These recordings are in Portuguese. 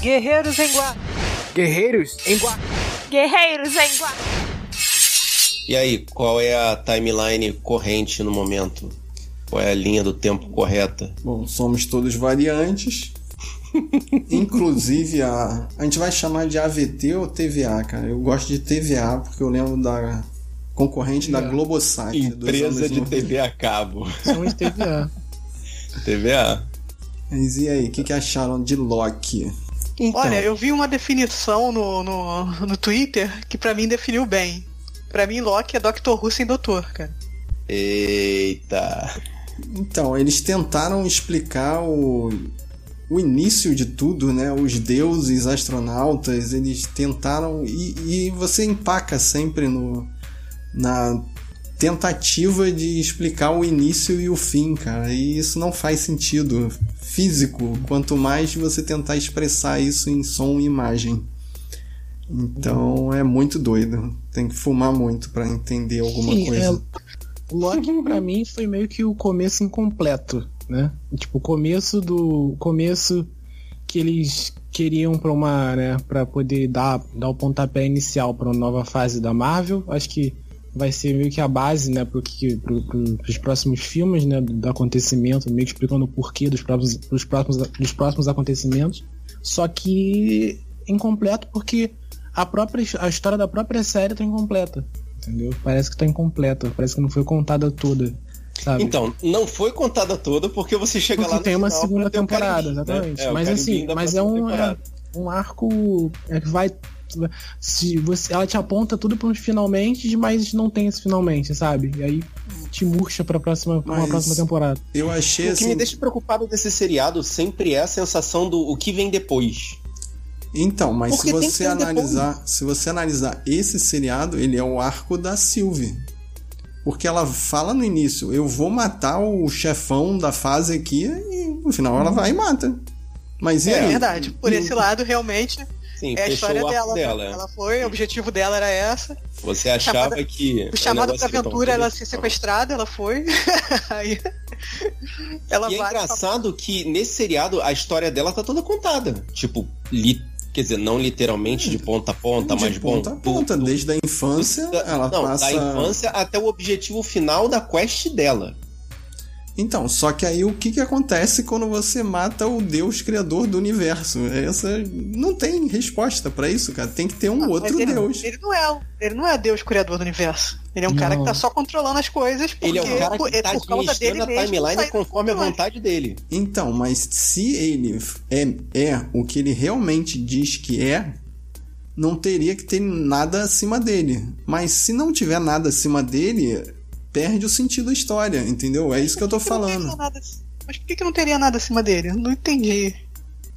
Guerreiros em Guá. Guerreiros em Guá. Guerreiros em Guá. E aí, qual é a timeline corrente no momento? Qual é a linha do tempo correta? Bom, somos todos variantes. Inclusive a. A gente vai chamar de AVT ou TVA, cara. Eu gosto de TVA porque eu lembro da concorrente da Globosat. Empresa de TV a cabo. São de TVA. TVA. Mas e aí, o que, que acharam de Loki? Então. Olha, eu vi uma definição no, no, no Twitter que para mim definiu bem. Para mim, Loki é Dr. Who sem doutor, cara. Eita. Então, eles tentaram explicar o, o início de tudo, né? Os deuses, astronautas, eles tentaram. E, e você empaca sempre no, na tentativa de explicar o início e o fim, cara. E isso não faz sentido físico, quanto mais você tentar expressar isso em som e imagem. Então é muito doido. Tem que fumar muito para entender alguma Sim, coisa. É... Loki para mim foi meio que o começo incompleto, né? Tipo, o começo do começo que eles queriam para uma, né, para poder dar dar o pontapé inicial para uma nova fase da Marvel. Acho que vai ser meio que a base, né, para pro, pro, os próximos filmes, né, do acontecimento, meio que explicando o porquê dos próximos, dos próximos, dos próximos acontecimentos. Só que incompleto porque a própria a história da própria série tá incompleta, entendeu? Parece que tá incompleta, parece que não foi contada toda. Sabe? Então, não foi contada toda porque você chega porque lá no tem uma segunda temporada, né? exatamente. Né? É, mas assim, mas é um, é um arco é que vai se você, ela te aponta tudo para uns finalmente, mas não tem esse finalmente, sabe? E aí te murcha para próxima pra uma próxima temporada. Eu achei o assim... que me deixa preocupado desse seriado sempre é a sensação do o que vem depois. Então, mas Porque se você analisar, depois. se você analisar esse seriado, ele é o arco da Sylvie. Porque ela fala no início, eu vou matar o chefão da fase aqui e no final ela vai e mata. Mas e é aí? verdade. Por esse lado, realmente, Sim, é a história dela. dela. Ela foi, o objetivo dela era essa. Você achava chamada, que. O chamado pra aventura ela ser sequestrada, ela foi. Aí. ela e é engraçado pra... que nesse seriado a história dela tá toda contada. Tipo, li... quer dizer, não literalmente de ponta a ponta, de mas ponta bom, a ponta, do, desde a infância, do, ela não, passa. Da infância até o objetivo final da quest dela. Então, só que aí o que, que acontece quando você mata o Deus criador do universo? Essa não tem resposta para isso, cara. Tem que ter um ah, outro ele, Deus. Ele não é, ele não é Deus criador do universo. Ele é um não. cara que tá só controlando as coisas porque ele é um cara que é tá por causa dele a timeline conforme a vontade dele. Então, mas se ele é, é o que ele realmente diz que é, não teria que ter nada acima dele. Mas se não tiver nada acima dele, perde o sentido da história, entendeu? É isso que eu tô falando. Mas por que, que não teria nada acima dele? Não entendi.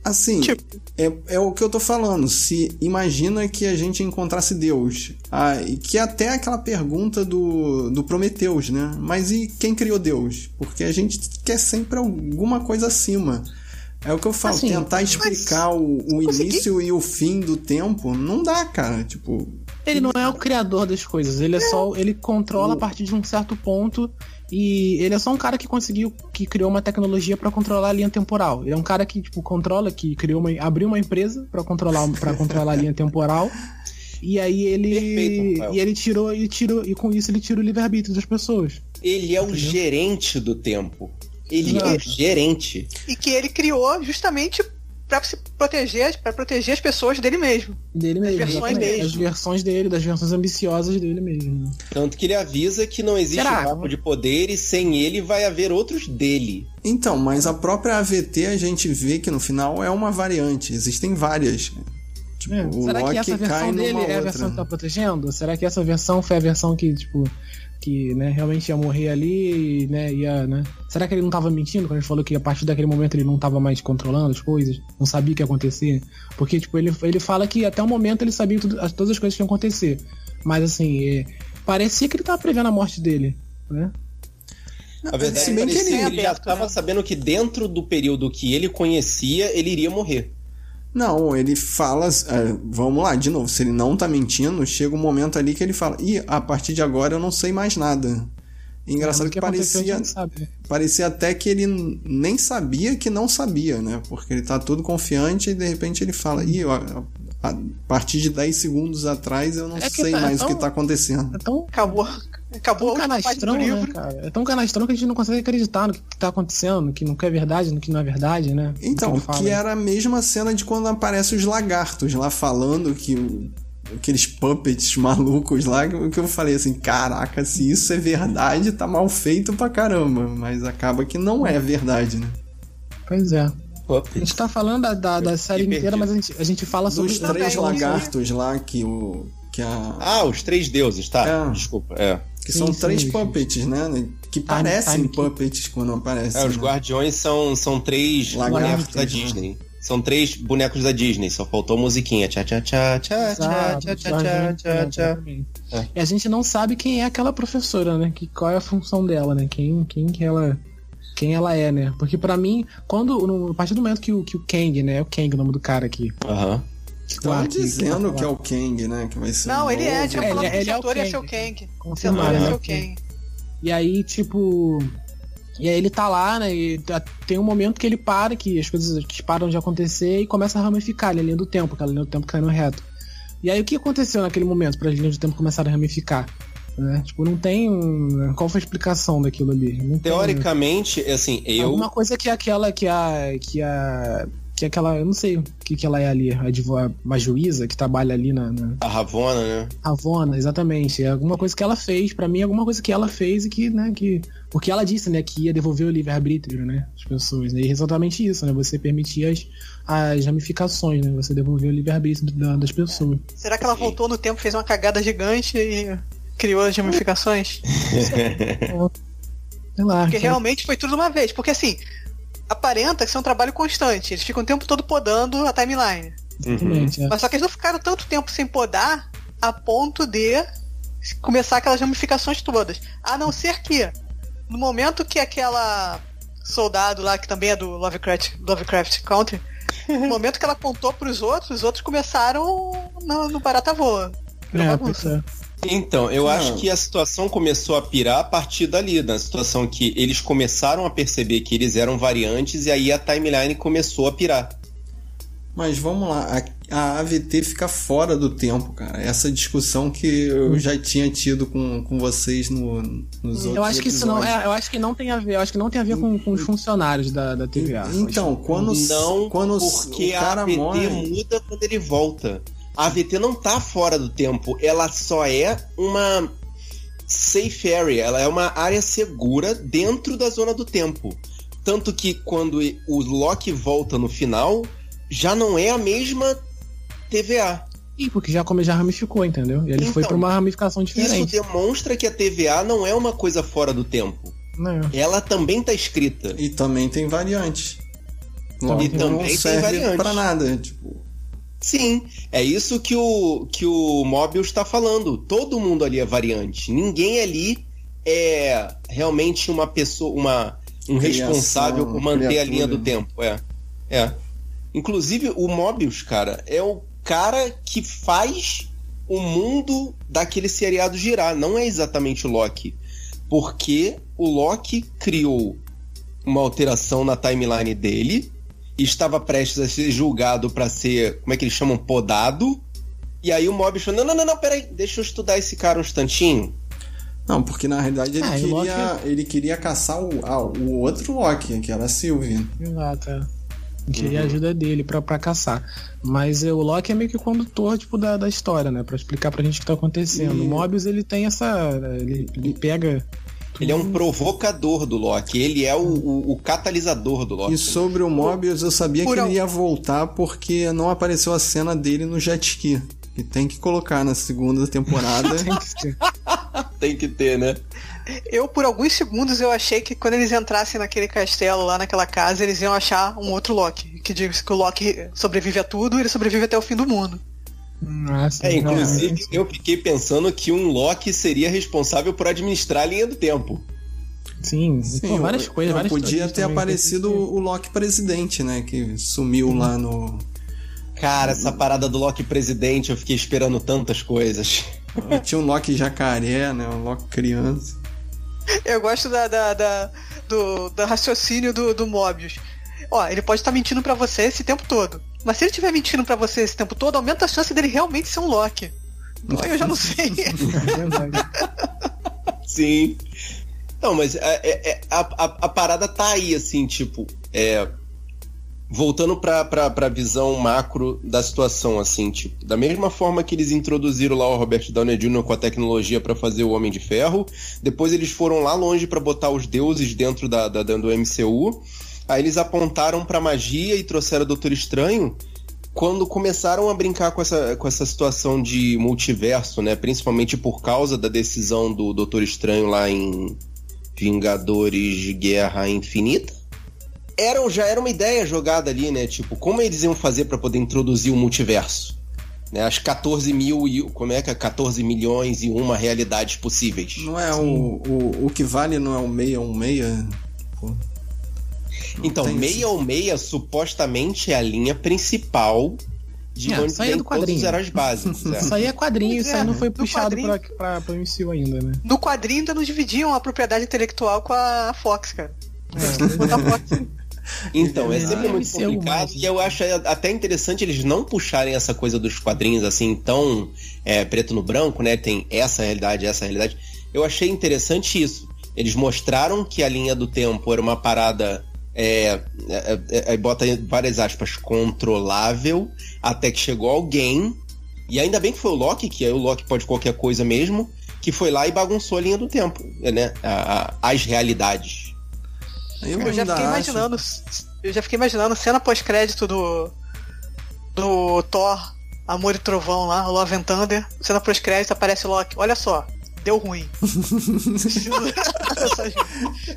Assim, tipo... é, é o que eu tô falando. Se imagina que a gente encontrasse Deus. Ah, e que até aquela pergunta do, do Prometeus, né? Mas e quem criou Deus? Porque a gente quer sempre alguma coisa acima. É o que eu falo, assim, tentar explicar o, o início e o fim do tempo não dá, cara. Tipo, ele não é o criador das coisas, ele é só. Ele controla a partir de um certo ponto. E ele é só um cara que conseguiu, que criou uma tecnologia para controlar a linha temporal. Ele é um cara que, tipo, controla, que criou uma, abriu uma empresa para controlar, para controlar a linha temporal. E aí ele. Perfeito, e ele tirou, e tirou, e com isso ele tira o livre-arbítrio das pessoas. Ele é o gerente do tempo. Ele é o gerente. E que ele criou justamente para se proteger, para proteger as pessoas dele mesmo. Dele mesmo. versões dele. As versões dele, das versões ambiciosas dele mesmo. Tanto que ele avisa que não existe Será? um de poder e sem ele vai haver outros dele. Então, mas a própria AVT a gente vê que no final é uma variante. Existem várias. Tipo, é. Será que essa versão dele é a versão que tá protegendo? Será que essa versão foi a versão que, tipo, que né, realmente ia morrer ali, né, ia, né? Será que ele não estava mentindo quando ele falou que a partir daquele momento ele não estava mais controlando as coisas, não sabia o que ia acontecer? Porque, tipo, ele, ele fala que até o momento ele sabia tudo, todas as coisas que iam acontecer. Mas, assim, é, parecia que ele estava prevendo a morte dele, né? A verdade é que ele, ele já estava né? sabendo que dentro do período que ele conhecia, ele iria morrer. Não, ele fala. É, vamos lá, de novo, se ele não tá mentindo, chega um momento ali que ele fala: e a partir de agora eu não sei mais nada. Engraçado É, que, a parecia, né? parecia até que ele nem sabia que não sabia, né? Porque ele tá todo confiante e de repente ele fala, ih, a, a partir de 10 segundos atrás eu não É que sei tá- mais é o que tão- tá acontecendo. É tão, Acabou. Acabou tão canastrão, né, livro. cara? É tão canastrão que a gente não consegue acreditar no que, que tá acontecendo, no que não é verdade, no que não é verdade, né? Então, Como fala, que né? era a mesma cena de quando aparecem os lagartos lá falando que aqueles puppets malucos lá, que que eu falei assim, caraca, se isso é verdade, tá mal feito pra caramba. Mas acaba que não é verdade, né? Pois é. A gente tá falando da, da, da série inteira, mas a gente, a gente fala sobre Dos três aí. lagartos lá que o. Que, a, Ah, os três deuses, tá? É. Desculpa, é. Que sim, são sim, três puppets, né? Que parecem time puppets quando aparecem. É, os né? guardiões são, são três Lagartos, bonecos da né? Disney. São três bonecos da Disney, só faltou a musiquinha. Tchá, tchá, tchá, tchá, tchá, tchá, tchá, tchá, tchá. E a gente não sabe quem é aquela professora, né? Que, qual é a função dela, né? Quem, quem que ela. Quem ela é, né? Porque pra mim, quando. No, a partir do momento que o, que o Kang, né? É o Kang o nome do cara aqui. Aham. Estão dizendo que é o Kang, né? Que vai ser Não, o ele é, novo. É, ele- que ele esse é o ator ia ser o Kang. Esse Confirmado, ator ia né? ser o Kang. E aí, tipo. E aí ele tá lá, né? E tá- tem um momento que ele para, que as coisas param de acontecer e começa a ramificar ali, a linha do tempo, aquela linha do tempo caindo reto. E aí o que aconteceu naquele momento para as linhas do tempo começarem a ramificar? Né? Tipo, não tem. um- Qual foi a explicação daquilo ali? Não tem- Teoricamente, assim, eu. Alguma coisa que aquela que a. que a. que aquela. Eu não sei o que, que ela é ali, a, uma juíza que trabalha ali na, na A Ravona, né? Ravona, exatamente. É alguma coisa que ela fez, pra mim, é alguma coisa que ela fez e que, né, que. Porque ela disse, né, que ia devolver o livre-arbítrio, né, às pessoas. né? E é exatamente isso, né? Você permitir as, as ramificações, né? Você devolver o livre-arbítrio da- das pessoas. Será que ela voltou no tempo, fez uma cagada gigante e criou as ramificações? Sei lá. Porque que- realmente foi tudo de uma vez. Porque assim, aparenta que isso é um trabalho constante. Eles ficam o tempo todo podando a timeline. Exatamente, é. Mas só que eles não ficaram tanto tempo sem podar a ponto de começar aquelas ramificações todas. A não ser que, no momento que aquela soldado lá, que também é do Lovecraft, Lovecraft Country, no momento que ela contou pros outros, os outros começaram no, no barata voa. É, é. Então, eu acho que a situação começou a pirar a partir dali, na situação que eles começaram a perceber que eles eram variantes e aí a timeline começou a pirar. Mas vamos lá, a, a AVT fica fora do tempo, cara. Essa discussão que eu já tinha tido com, com vocês no, nos outros Eu acho que isso não. É, eu acho que não tem a ver. Eu acho que não tem a ver com, com os funcionários da, da TVA. Então, quando, Não, quando porque o a cara AVT morre. muda quando ele volta. A AVT não tá fora do tempo, ela só é uma safe area, ela é uma área segura dentro da zona do tempo. Tanto que quando o Loki volta no final, já não é a mesma TVA. Ih, porque já, já ramificou, entendeu? E ele foi Então, pra uma ramificação Isso diferente. demonstra que a TVA não é uma coisa fora do tempo. Né? Ela também tá escrita. E também tem variantes. Logo, E também não tem serve variantes. pra nada. Tipo, Sim, é isso que o, que o Mobius está falando. Todo mundo ali é variante. Ninguém ali é realmente uma pessoa, uma, um Criação, responsável por manter a criatura. linha do tempo. É. É. Inclusive, o Mobius, cara, é o cara que faz o mundo daquele seriado girar. Não é exatamente o Loki. Porque o Loki criou uma alteração na timeline dele estava prestes a ser julgado para ser, como é que eles chamam, podado. E aí o Mobius falou: não, não, não, não, peraí, deixa eu estudar esse cara um instantinho. não, porque na realidade ele, Ah, queria, ele queria caçar o, ah, o outro Loki, que era a Sylvie. Exato, é. Queria a ajuda dele pra, pra caçar. Mas é, o Loki é meio que o condutor, tipo, da, da história, né? Pra explicar pra gente o que tá acontecendo. E- O Mobius, ele tem essa... Ele, ele pega... Ele é um provocador do Loki, ele é o, o- o catalisador do Loki. E sobre o Mobius, eu sabia que Por ele al- ia voltar porque não apareceu a cena dele no jet ski. E tem que colocar na segunda temporada. Tem que. Tem que ter, né? Eu, por alguns segundos, eu achei que quando eles entrassem naquele castelo lá, naquela casa, eles iam achar um outro Loki. Que diz que o Loki sobrevive a tudo e ele sobrevive até o fim do mundo. Nossa, É, inclusive, realmente. eu fiquei pensando que um Loki seria responsável por administrar a linha do tempo. Sim, Sim, pô, várias eu- coisas, eu várias Podia ter aparecido o Loki presidente, né? Que sumiu lá no. Cara, essa parada do Loki presidente, eu fiquei esperando tantas coisas. Tinha um Loki jacaré, né? Um Loki criança. Eu gosto da, da, da- do, do raciocínio do, do Mobius. Ó, ele pode estar mentindo pra você esse tempo todo. Mas se ele estiver mentindo pra você esse tempo todo, aumenta a chance dele realmente ser um Loki. Então eu já não sei. Verdade. Sim. Não, mas é- é- é- a, a- a parada tá aí, assim, tipo, é, voltando pra, pra, pra visão macro da situação, assim, tipo, da mesma forma que eles introduziram lá o Robert Downey Jr. com a tecnologia pra fazer o Homem de Ferro, depois eles foram lá longe pra botar os deuses dentro da, da, do MCU, aí eles apontaram pra magia e trouxeram o Doutor Estranho, quando começaram a brincar com essa, com essa situação de multiverso, né? Principalmente por causa da decisão do Doutor Estranho lá em Vingadores Guerra Infinita. Era, já era uma ideia jogada ali, né? Tipo, como eles iam fazer para poder introduzir o multiverso? Né? As 14 mil e. Como é que é? 14 milhões e uma realidades possíveis. Não é o, o, o que vale não é o 616? Pô. Não Então, tem meia ou meia supostamente é a linha principal de É, onde é do todos os quadrinho. heróis básicos. é. Isso aí é quadrinho, Pois isso aí é, não foi do puxado pra, quadrinho. pra, pra MCU ainda, né? No quadrinho ainda não dividiam a propriedade intelectual com a Fox, cara. É, a Fox. Então, é É, sempre muito MCU complicado e eu acho até interessante eles não puxarem essa coisa dos quadrinhos assim tão é, preto no branco, né? Tem essa realidade, essa realidade. Eu achei interessante isso. Eles mostraram que a linha do tempo era uma parada, é, é, é, é, bota várias aspas, controlável, até que chegou alguém, e ainda bem que foi o Loki, que aí o Loki pode qualquer coisa mesmo, que foi lá e bagunçou a linha do tempo, né? A- a- as realidades. Eu, Eu já fiquei acho- imaginando. Eu já fiquei imaginando cena pós-crédito do. Do Thor, Amor e Trovão lá, Love and Thunder. Cena pós-crédito aparece Loki. Olha só, deu ruim.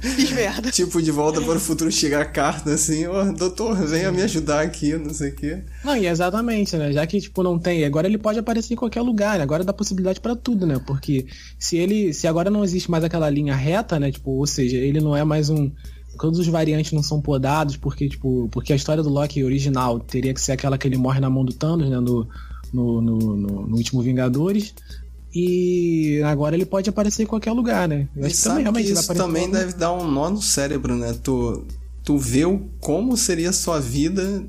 Fiz merda. Tipo, de volta para o futuro chega a carta assim, ó, doutor, venha me ajudar aqui, não sei o quê. Não, e exatamente, né? Já que, tipo, não tem. Agora ele pode aparecer em qualquer lugar, né? Agora dá possibilidade pra tudo, né? Porque se ele. Se agora não existe mais aquela linha reta, né? Tipo, ou seja, ele não é mais um. Todos os variantes não são podados, porque, tipo, porque a história do Loki original teria que ser aquela que ele morre na mão do Thanos, né? No, no, no, no- no último Vingadores. E agora ele pode aparecer em qualquer lugar, né? Eu acho que vai isso também qualquer deve dar um nó no cérebro, né? Tu, tu vê o, como seria a sua vida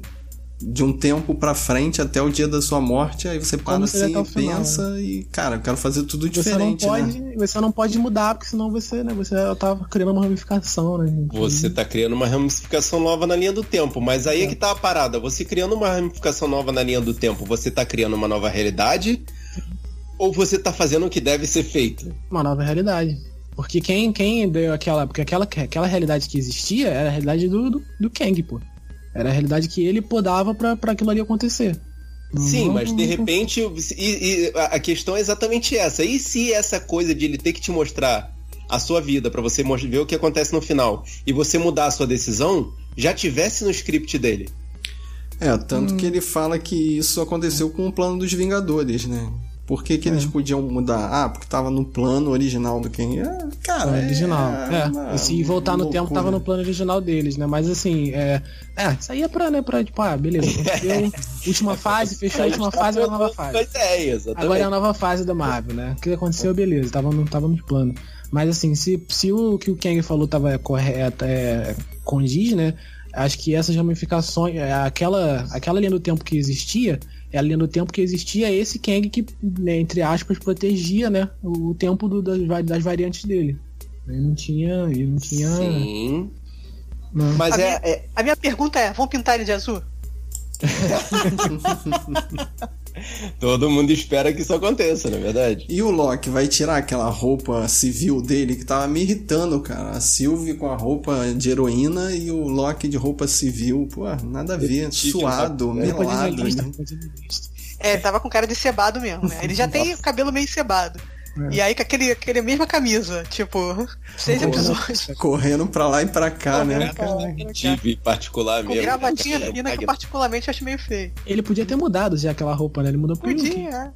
de um tempo pra frente até o dia da sua morte, aí você para assim e final, pensa e, cara, eu quero fazer tudo Você não, diferente, pode, né? você não pode mudar, porque senão você, né, você tá criando uma ramificação, né? Você tá criando uma ramificação nova na linha do tempo, mas aí é que tá a parada. Você criando uma ramificação nova na linha do tempo, você tá criando uma nova realidade ou você tá fazendo o que deve ser feito? uma nova realidade. Porque quem, quem deu aquela. Porque aquela, aquela realidade que existia era a realidade do, do, do Kang, pô. Era a realidade que ele podava pra, pra aquilo ali acontecer. Sim, mas de repente e- e a questão é exatamente essa. E se essa coisa de ele ter que te mostrar a sua vida pra você ver o que acontece no final e você mudar a sua decisão já tivesse no script dele? É, tanto que ele fala que isso aconteceu com o plano dos Vingadores, né? Por que, que eles podiam mudar? Ah, porque tava no plano original do quem? É, cara, é original. É, uma e se voltar no tempo, tava no plano original deles, né? Mas assim, é. É, isso aí é pra, né? Pra, tipo, ah, beleza, última fase, fechou a última fase, é a nova fase. É, exatamente. Agora é a nova fase da Marvel, né? O que aconteceu, beleza, tava no, tava no plano. Mas assim, se, se o que o Kang falou tava correto, é, condiz, né? Acho que essas ramificações, é, aquela, aquela linha do tempo que existia, é a linha do tempo que existia esse Kang que, né, entre aspas, protegia, né? O tempo do- das, das variantes dele. Ele não tinha. Ele não tinha. Sim. Não. Mas A é, minha- é- A minha pergunta é: vão pintar ele de azul? Todo mundo espera que isso aconteça, não é verdade? E o Loki vai tirar aquela roupa civil dele que tava me irritando, cara. A Sylvie com a roupa de heroína e o Loki de roupa civil. Pô, nada a ver. Suado, é, melado. né? É, ele tava com cara de cebado mesmo, né? Ele já tem o cabelo meio cebado. É. E aí com aquele, aquele mesma camisa, tipo, seis episódios. Correndo pra lá e pra cá, né? Tive particular Com mesmo. gravatinha É, fina que eu particularmente acho meio feio. Ele podia ter mudado já aquela roupa, né? Ele mudou pro. Podia, é.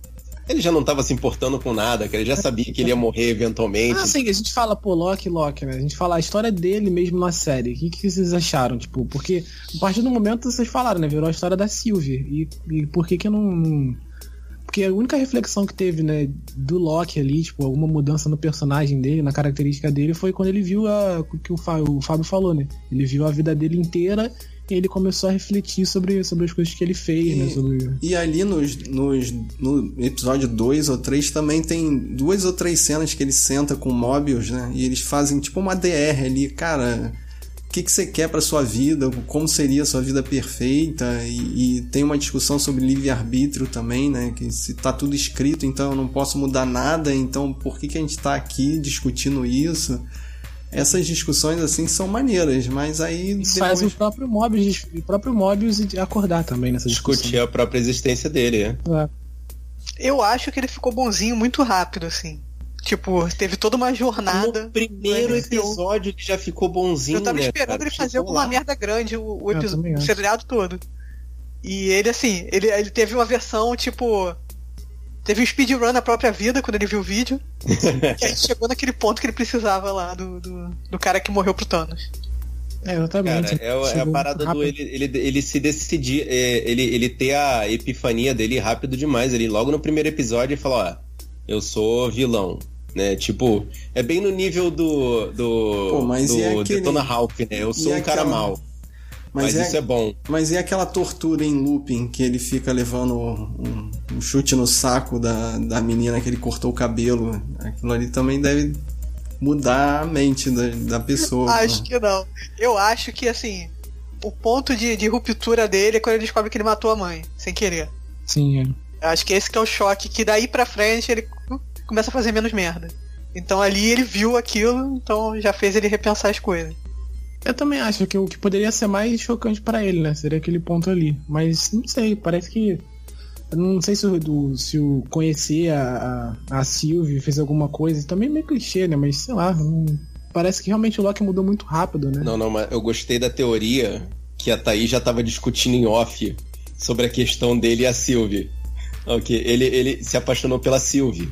Ele já não tava se importando com nada, que ele já sabia que ele ia morrer eventualmente. Ah, sim, a gente fala, pô, Loki, Loki, né? A gente fala a história dele mesmo na série. O que, que vocês acharam? Tipo, porque a partir do momento vocês falaram, né? Virou a história da Sylvie. E, e por que que não. não- porque a única reflexão que teve, né, do Loki ali, tipo, alguma mudança no personagem dele, na característica dele, foi quando ele viu a, o que o Fábio, falou, né? Ele viu a vida dele inteira e ele começou a refletir sobre, sobre as coisas que ele fez, né? Sobre... E ali nos, nos, no episódio 2 ou 3 também tem duas ou três cenas que ele senta com Mobius, né? E eles fazem tipo uma DR ali, cara. O que, que você quer para sua vida? Como seria a sua vida perfeita? E, e tem uma discussão sobre livre-arbítrio também, né? Que se tá tudo escrito, então eu não posso mudar nada, então por que, que a gente tá aqui discutindo isso? essas discussões assim são maneiras, mas aí depois... faz o próprio Mobius, o próprio Mobius acordar também nessa discussão. Discutir a própria existência dele, né? É. Eu acho que ele ficou bonzinho muito rápido, assim. Tipo, teve toda uma jornada. No primeiro no episódio que já ficou bonzinho, Eu tava né, esperando cara? ele fazer alguma merda grande o, o, também o seriado todo. E ele, assim, ele, ele teve uma versão, tipo. Teve um speedrun na própria vida quando ele viu o vídeo. que aí chegou naquele ponto que ele precisava lá do, do, do cara que morreu pro Thanos. É, exatamente. Cara, é, o- é a parada do rápido. ele, ele, ele se decidir, é, ele, ele ter a epifania dele rápido demais. Ele logo no primeiro episódio ele fala, ó, eu sou vilão. Né? Tipo, é bem no nível do. do, Pô, mas do e aquele- Detona Ralph, né? Eu sou e um cara aquela- mau. Mas, Mas, é, isso é bom. mas e aquela tortura em looping que ele fica levando um, um chute no saco da, da menina que ele cortou o cabelo? Aquilo ali também deve mudar a mente da, da pessoa. Acho né? que não. Eu acho que, assim, o ponto de, de ruptura dele é quando ele descobre que ele matou a mãe, sem querer. Sim, é. Eu acho que esse que é o choque, que daí pra frente ele começa a fazer menos merda. Então ali ele viu aquilo, então já fez ele repensar as coisas. Eu também acho que o que poderia ser mais chocante pra ele, né? Seria aquele ponto ali. Mas não sei, parece que. eu Não sei se o, do- se o conhecer a, a, a Sylvie fez alguma coisa. Também meio clichê, né? Mas sei lá. não- parece que realmente o Loki mudou muito rápido, né? Não, não, mas eu gostei da teoria que a Thaís já tava discutindo em off sobre a questão dele e a Sylvie. Ok, ele, ele se apaixonou pela Sylvie.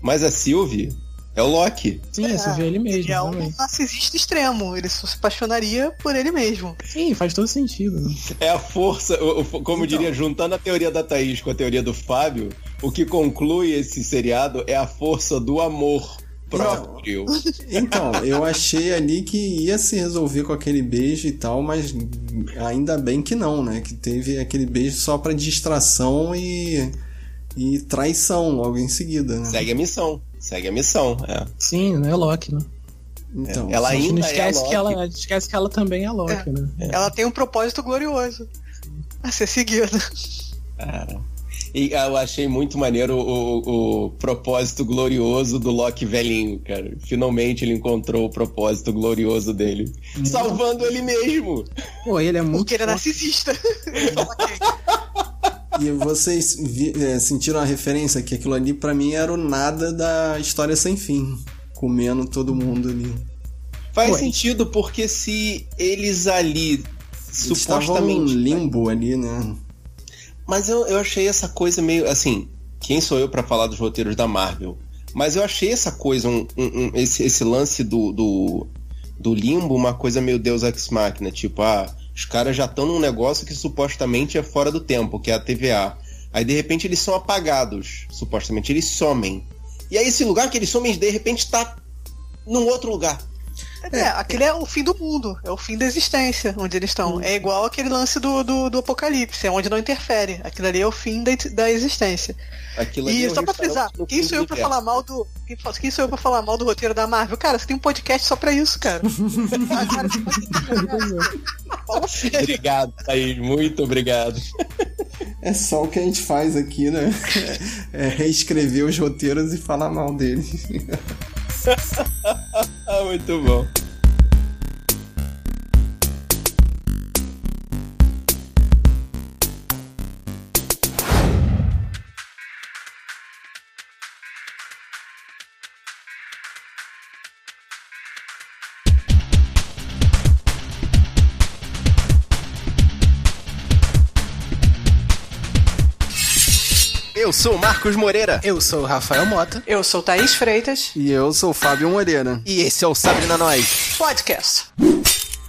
Mas a Sylvie é o Loki. Sim, você vê ele mesmo. Ele é um narcisista extremo, ele só se apaixonaria por ele mesmo. Sim, faz todo sentido. Né? É a força, como eu diria, juntando a teoria da Thaís com a teoria do Fábio, o que conclui esse seriado é a força do amor próprio. Então, eu achei ali que ia se resolver com aquele beijo e tal, mas ainda bem que não, né? Que teve aquele beijo só pra distração e, e traição logo em seguida, né? Segue a missão. Segue a missão. É. Sim, não é Loki, né? Então, Ela A gente não ainda é esquece, Loki. que ela, esquece que ela também é Loki, né? Ela tem um propósito glorioso a ser seguido. Cara. E eu achei muito maneiro o, o- o propósito glorioso do Loki velhinho, cara. Finalmente ele encontrou o propósito glorioso dele. Salvando ele mesmo. Pô, ele é muito. Porque ele é narcisista. E vocês vi- é, sentiram a referência que aquilo ali pra mim era o nada da história sem fim, comendo todo mundo ali. Faz Ué. sentido porque se eles ali Eles supostamente. limbo ali, né? Mas eu, eu achei essa coisa meio. Assim, quem sou eu pra falar dos roteiros da Marvel? Mas eu achei essa coisa, um, um- um- esse, esse lance do, do, do limbo, uma coisa meio Deus Ex Machina. Tipo, ah, os caras já estão num negócio que supostamente é fora do tempo, que é a TVA. Aí de repente eles são apagados, supostamente, eles somem. E aí esse lugar que eles somem, de repente tá num outro lugar. É, aquele é o fim do mundo, é o fim da existência onde eles estão. É igual aquele lance do, do, do apocalipse, é onde não interfere. Aquilo ali é o fim da, da existência. Aquilo E é só pra frisar, quem sou eu pra falar mal do. Quem, sou eu pra falar mal do roteiro da Marvel? Cara, você tem um podcast só pra isso, cara. Obrigado, Thaís, muito obrigado. É só o que a gente faz aqui, né? É reescrever os roteiros e falar mal deles. Muito bom. Eu sou o Marcos Moreira Eu sou o Rafael Mota. Eu sou Thaís Freitas, E eu sou o Fábio Moreira. E esse é o Sabrina Nós. podcast.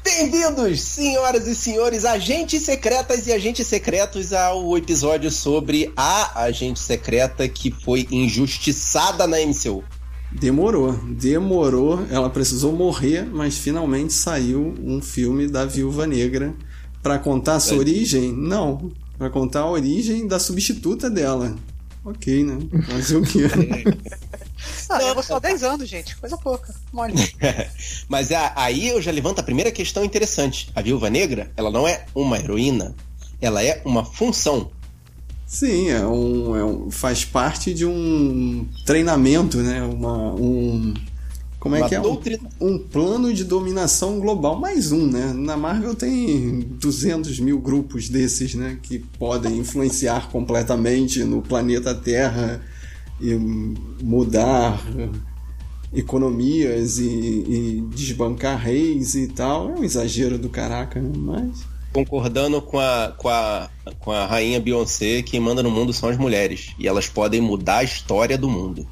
Bem-vindos, senhoras e senhores, agentes secretas e agentes secretos, ao episódio sobre a agente secreta que foi injustiçada na MCU. Demorou, demorou. Ela precisou morrer, mas finalmente saiu um filme da Viúva Negra para contar a sua origem. Não, para contar a origem da substituta dela. Ok, né? Fazer o quê? ah, levou só 10 anos, gente. Coisa pouca. Mole. Mas é, aí eu já levanto a primeira questão interessante. A Viúva Negra, ela não é uma heroína. Ela é uma função. Sim, é um, é um, faz parte de um treinamento, né? Uma, um, como é Uma que é? Doutrina. Um, um, plano de dominação global. Mais um, né? Na Marvel tem 200 mil grupos desses, né? Que podem influenciar completamente no planeta Terra e mudar economias e, e desbancar reis e tal. É um exagero do caraca, né? Mas concordando com a, com, a, com a rainha Beyoncé, quem manda no mundo são as mulheres. E elas podem mudar a história do mundo.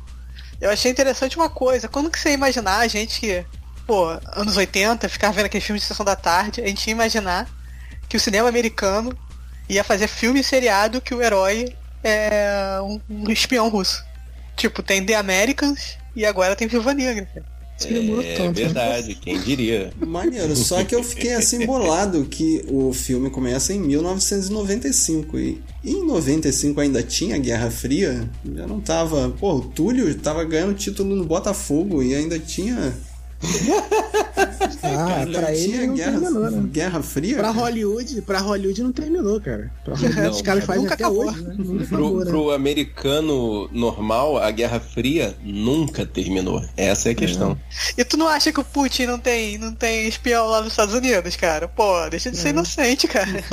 Eu achei interessante uma coisa. Quando que você ia imaginar a gente, pô, anos 80, ficar vendo aquele filme de sessão da tarde, a gente ia imaginar que o cinema americano ia fazer filme seriado que o herói é um, um espião russo. Tipo, tem The Americans e agora tem Viva Negra. É tanto, verdade, quem diria. Maneiro, só que eu fiquei assim bolado que o filme começa em 1995 e em 95 ainda tinha Guerra Fria, já não tava. Pô, o Túlio tava ganhando título no Botafogo e ainda tinha ah, pra ele não guerra, terminou, né? Guerra Fria? Pra Hollywood, pra Hollywood não terminou, cara. Pra Hollywood não, os caras fazem até acabou. hoje, né? pro, né? pro, americano normal, a Guerra Fria nunca terminou. Essa é a questão. É. E tu não acha que o Putin não tem, não tem espião lá nos Estados Unidos, cara? Pô, deixa de ser é. inocente, cara.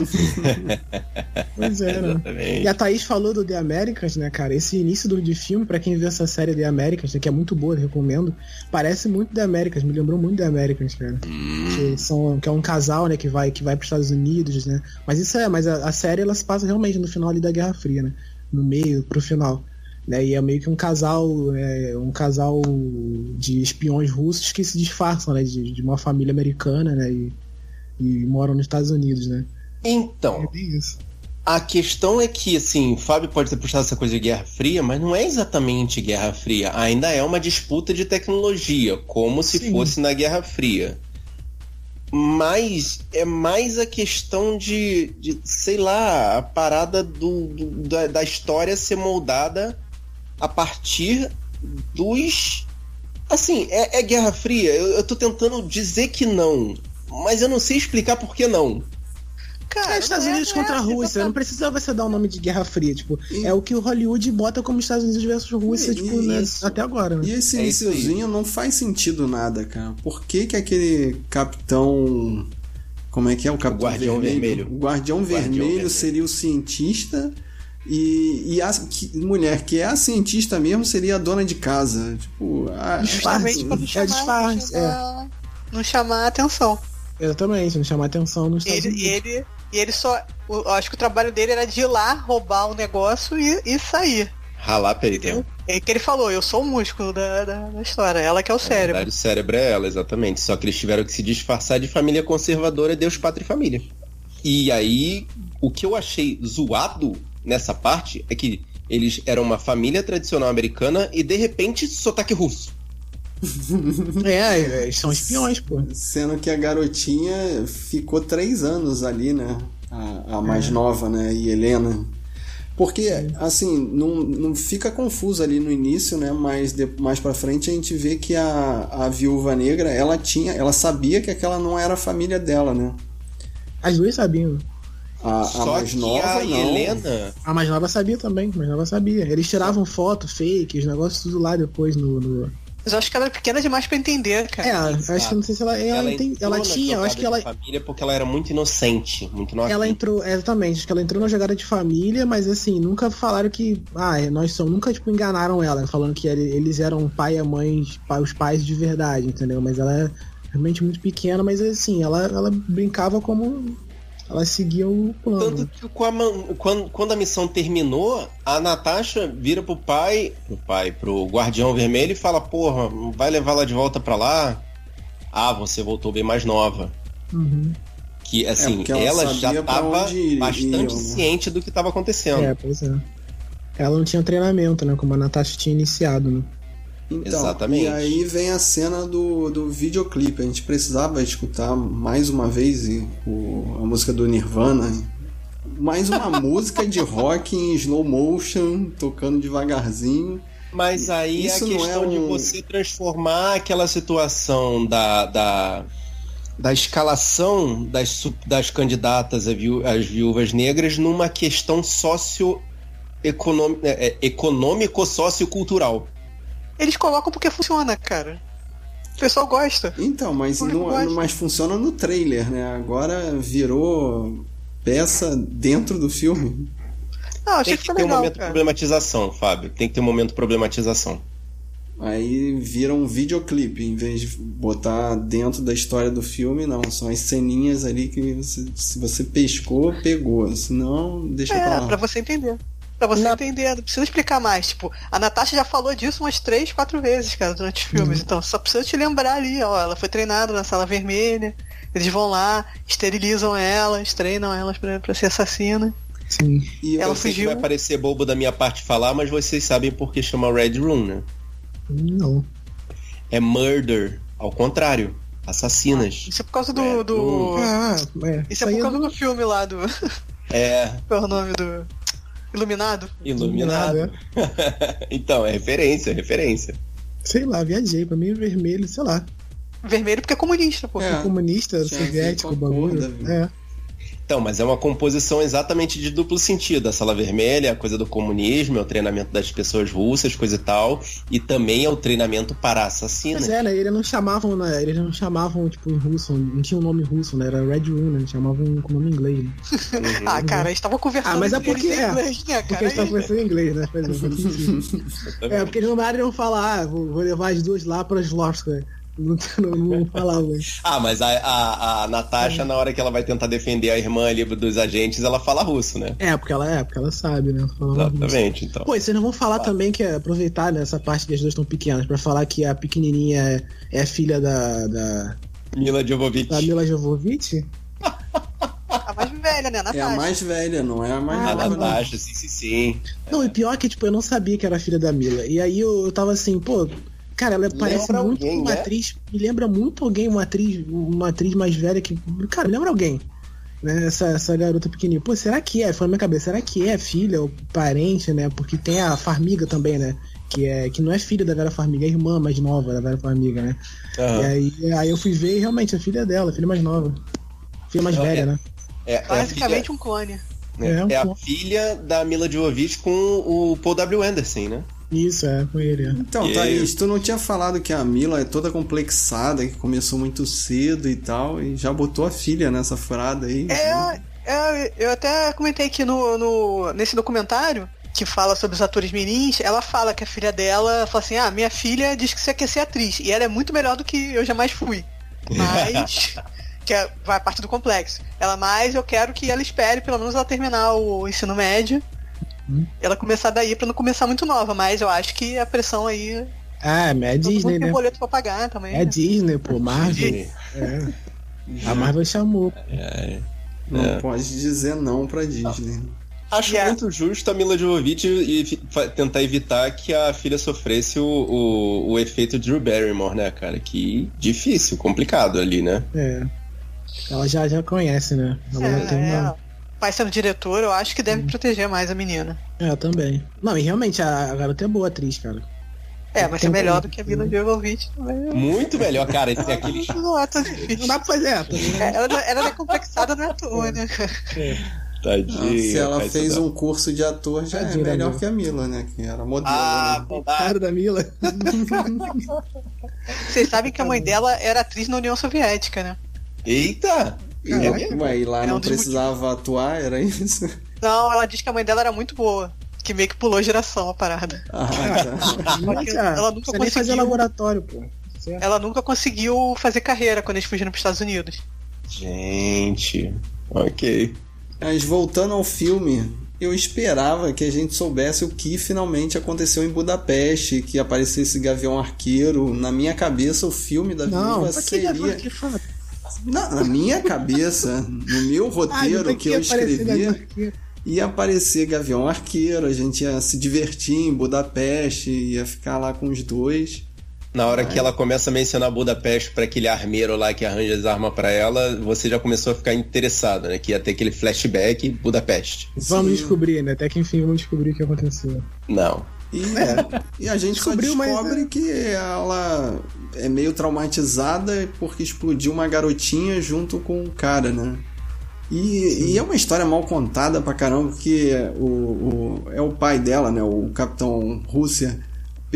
pois é, né? E a Thaís falou do The Americans, né, cara? Esse início do, de filme, pra quem viu essa série The Americans, né, que é muito boa, recomendo, parece muito The Americans Américas, me lembrou muito da Americans, cara. Hum. Que, são, que é um casal, né, que vai, que vai para os Estados Unidos, né? Mas isso é, mas a, a, série ela se passa realmente no final ali da Guerra Fria, né? No meio, pro final. Né? E é meio que um casal, é, um casal de espiões russos que se disfarçam, né? De, de uma família americana, né? E, e moram nos Estados Unidos, né? Então. É isso. A questão é que, assim, o Fábio pode ter puxado essa coisa de Guerra Fria, mas não é exatamente Guerra Fria. Ainda é uma disputa de tecnologia, como se Sim. fosse na Guerra Fria. Mas é mais a questão de, de sei lá, a parada do, do da, da, história ser moldada a partir dos. Assim, é, é Guerra Fria. Eu, eu tô tentando dizer que não, mas eu não sei explicar por que não. Cara, é Estados Unidos é, contra a Rússia. Não precisa você dar o nome de Guerra Fria. Tipo, e... é o que o Hollywood bota como Estados Unidos versus Rússia, e, tipo, né, até agora. Né? E esse é iníciozinho não faz sentido nada, cara. Por que que aquele capitão. Como é que é o capitão? O Guardião Vermelho. vermelho. O Guardião, Guardião vermelho, vermelho, seria o cientista. E, e a que, mulher que é a cientista mesmo seria a dona de casa. Tipo, a, disfarce. É disfarce. É. Não chamar a atenção. Exatamente, não chamar atenção nos Estados ele, Unidos. Ele e ele só. Eu acho que o trabalho dele era de ir lá, roubar o negócio e, e sair. Ralar peritel. É que ele falou, eu sou o músculo da, da, da história, ela que é o cérebro. Verdade, o cérebro é ela, exatamente. Só que eles tiveram que se disfarçar de família conservadora, Deus, pátria e família. E aí, o que eu achei zoado nessa parte é que eles eram uma família tradicional americana e de repente sotaque russo. É, eles são espiões, pô. Sendo que a garotinha ficou três anos ali, né? A, a mais é. nova, né? E Helena. Porque, assim, não, não fica confuso ali no início, né? Mas de, mais pra frente a gente vê que a, a viúva negra, ela tinha. Ela sabia que aquela não era a família dela, né? As duas sabiam. A, a mais nova, a não. Helena. A mais nova sabia também, a mais nova sabia. Eles tiravam foto, fake, os negócios tudo lá depois no, no mas eu acho que ela era pequena demais para entender, cara. É, acho que não sei se ela. Ela, ela, ela, ela tinha, eu acho que ela. família porque ela era muito inocente, muito novinha. Ela entrou, exatamente, acho que ela entrou na jogada de família, mas assim, nunca falaram que. Ah, nós somos. Nunca, tipo, enganaram ela, falando que eles eram pai e mãe, os pais de verdade, entendeu? Mas ela é realmente muito pequena, mas assim, ela, ela brincava como elas seguiam o plano. Tanto que a, quando, quando a missão terminou, a Natasha vira pro pai, pro pai, pro Guardião Vermelho e fala, porra, vai levar ela de volta pra lá? Ah, você voltou bem mais nova. Uhum. Que, assim, porque ela ela, já tava iriam, bastante né? ciente do que tava acontecendo. É, pois é. Ela não tinha treinamento, né? Como a Natasha tinha iniciado, né? Então, Exatamente. E aí vem a cena do, do videoclipe. A gente precisava escutar mais uma vez o, a música do Nirvana. Mais uma música de rock em slow motion, tocando devagarzinho. Mas aí Isso a não questão é de um- você transformar aquela situação da, da, da escalação das, das candidatas às viúvas negras numa questão socioeconômico sociocultural. Eles colocam porque funciona, cara. O pessoal gosta. Então, mas, não, gosta? mas funciona no trailer, né? Agora virou peça dentro do filme. Não, achei Tem que que ter um legal, momento de cara. problematização, Fábio. Tem que ter um momento de problematização. Aí vira um videoclipe, em vez de botar dentro da história do filme, não. São as ceninhas ali que você- se você pescou, pegou. Se não, deixa pra É, lá. pra você entender. Pra você Na- entender, não precisa explicar mais. Tipo, a Natasha já falou disso umas três, quatro vezes, cara, durante os filmes. Então, só precisa te lembrar ali, ó. Ela foi treinada na sala vermelha. Eles vão lá, esterilizam elas, treinam elas pra, pra ser assassina. Sim. E Ela Eu sei que fugiu. vai parecer bobo da minha parte falar, mas vocês sabem por que chama Red Room, né? Não. É murder, ao contrário. Assassinas. Isso é por causa do. Do... Ah, é. Isso é por causa do filme lá do. É, Qual é o nome do. Iluminado? iluminado. Iluminado, então, é referência, é referência. Sei lá, viajei. Pra mim, vermelho, sei lá. Vermelho porque é comunista, pô. É. Comunista, Tinha a ver soviético, bagulho. É. Então, mas é uma composição exatamente de duplo sentido. A sala vermelha é a coisa do comunismo, é o treinamento das pessoas russas, coisa e tal. E também é o treinamento para assassinos. Mas é, né? Eles não chamavam, né? Eles não chamavam, tipo, em russo, não tinha um nome russo, né? Era Red Room, né? Eles chamavam com nome inglês. Né? Uhum. Ah, cara, eles estavam conversando Ah, mas é porque em é. inglês, né, Porque cara? eles estavam Aí- conversando em inglês, né? É, porque eles não iam falar, ah, vou, vou levar as duas lá pra Slorska. Não, não, não falavam. Ah, mas a, a, a Natasha, na hora que ela vai tentar defender a irmã ali dos agentes, ela fala russo, né? É, porque ela é, porque ela sabe, né? Falava russo. Exatamente, então. Pô, e vocês não vão falar também que é aproveitar nessa parte que as duas estão pequenas, pra falar que a pequenininha é, é filha da, da, Mila Jovovich. da Mila Jovovich? A mais velha, né? A É Natasha. a mais velha, não é a mais Ah, A nova. não. Natasha, sim, sim, sim. Não, e pior que, tipo, eu não sabia que era filha da Mila. E aí eu, eu tava assim, pô, cara, ela parece Lembra muito alguém, uma né? atriz. Me lembra muito alguém, uma atriz, uma atriz mais velha que. Cara, lembra alguém. Né, essa, essa garota pequenininha. Pô, será que é? Foi na minha cabeça, será que é filha ou parente, né? Porque tem a Farmiga também, né? Que, é, que não é filha da Vera Farmiga, é irmã mais nova da Vera Farmiga, né? Aham. E aí, aí eu fui ver e realmente é filha dela, filha mais nova. Filha mais Não, velha, é. né? É, é a Basicamente um clone. filha, é um é a filha da Mila Jovovich com o Paul W. Anderson, né? Isso, é, com ele. é. Então, E- Thaís, tu não tinha falado que a Mila é toda complexada, que começou muito cedo e tal, e já botou a filha nessa furada aí. É, é, eu até comentei que no, no- nesse documentário que fala sobre os atores mirins, ela fala que a filha dela fala assim: Ah, minha filha diz que você quer ser atriz. E ela é muito melhor do que eu jamais fui. Mas. que é, vai parte do complexo. Ela, mais eu quero que ela espere, pelo menos ela terminar o ensino médio. Ela começar daí pra não começar muito nova, mas eu acho que a pressão aí. Ah, é Disney, né? boleto pra pagar também. É né? Disney, pô, Marvel. É. A Marvel chamou. É. Não É. pode dizer não pra Disney. Acho Yeah. muito justo a Mila Jovovich e fa- tentar evitar que a filha sofresse o, o, o efeito Drew Barrymore, né, cara? Que difícil, complicado ali, né? É. Ela já, já conhece, né? Ela já tem É, uma. Pai sendo diretor, eu acho que deve proteger mais a menina. É, eu também. Não, e realmente a, a garota é boa atriz, cara. É, vai ser Tem melhor do que a Mila Jovovich também. Muito melhor, cara. Esse é aquele. Não é tão Não difícil. dá pra fazer, é. É, Ela, ela é complexada, não é toa, né? Tadinho. Ah, Se ela fez tá- um curso de ator, já Tadinha é melhor que a Mila, né? Que era modelo. Ah, né? Cara da Mila. Vocês sabem que a mãe dela era atriz na União Soviética, né? Eita! Caraca. Ué, e lá É não um precisava atuar, era isso? Não, ela diz que a mãe dela era muito boa. Que meio que pulou geração a parada. Ah, tá. Ela ela nunca nem fazer conseguiu- laboratório, pô. Certo. Ela nunca conseguiu fazer carreira quando eles fugiram para os Estados Unidos. Gente. Ok. Mas voltando ao filme, eu esperava que a gente soubesse o que finalmente aconteceu em Budapeste, que aparecesse Gavião Arqueiro. Na minha cabeça, o filme da Não, Viúva seria. que Na, na minha cabeça, no meu roteiro Ah, que eu escrevi, ia aparecer Gavião Arqueiro, a gente ia se divertir em Budapeste, ia ficar lá com os dois. Na hora que ela começa a mencionar Budapeste pra aquele armeiro lá que arranja as armas pra ela, você já começou a ficar interessado, né? Que ia ter aquele flashback Budapeste. Vamos Sim. descobrir, né? Até que enfim vamos descobrir o que aconteceu. Não. E, e a gente só Descobriu, mas descobre é- que ela é meio traumatizada porque explodiu uma garotinha junto com o cara, né? E, e é uma história mal contada pra caramba, porque o, o- é o pai dela, né? O Capitão Rússia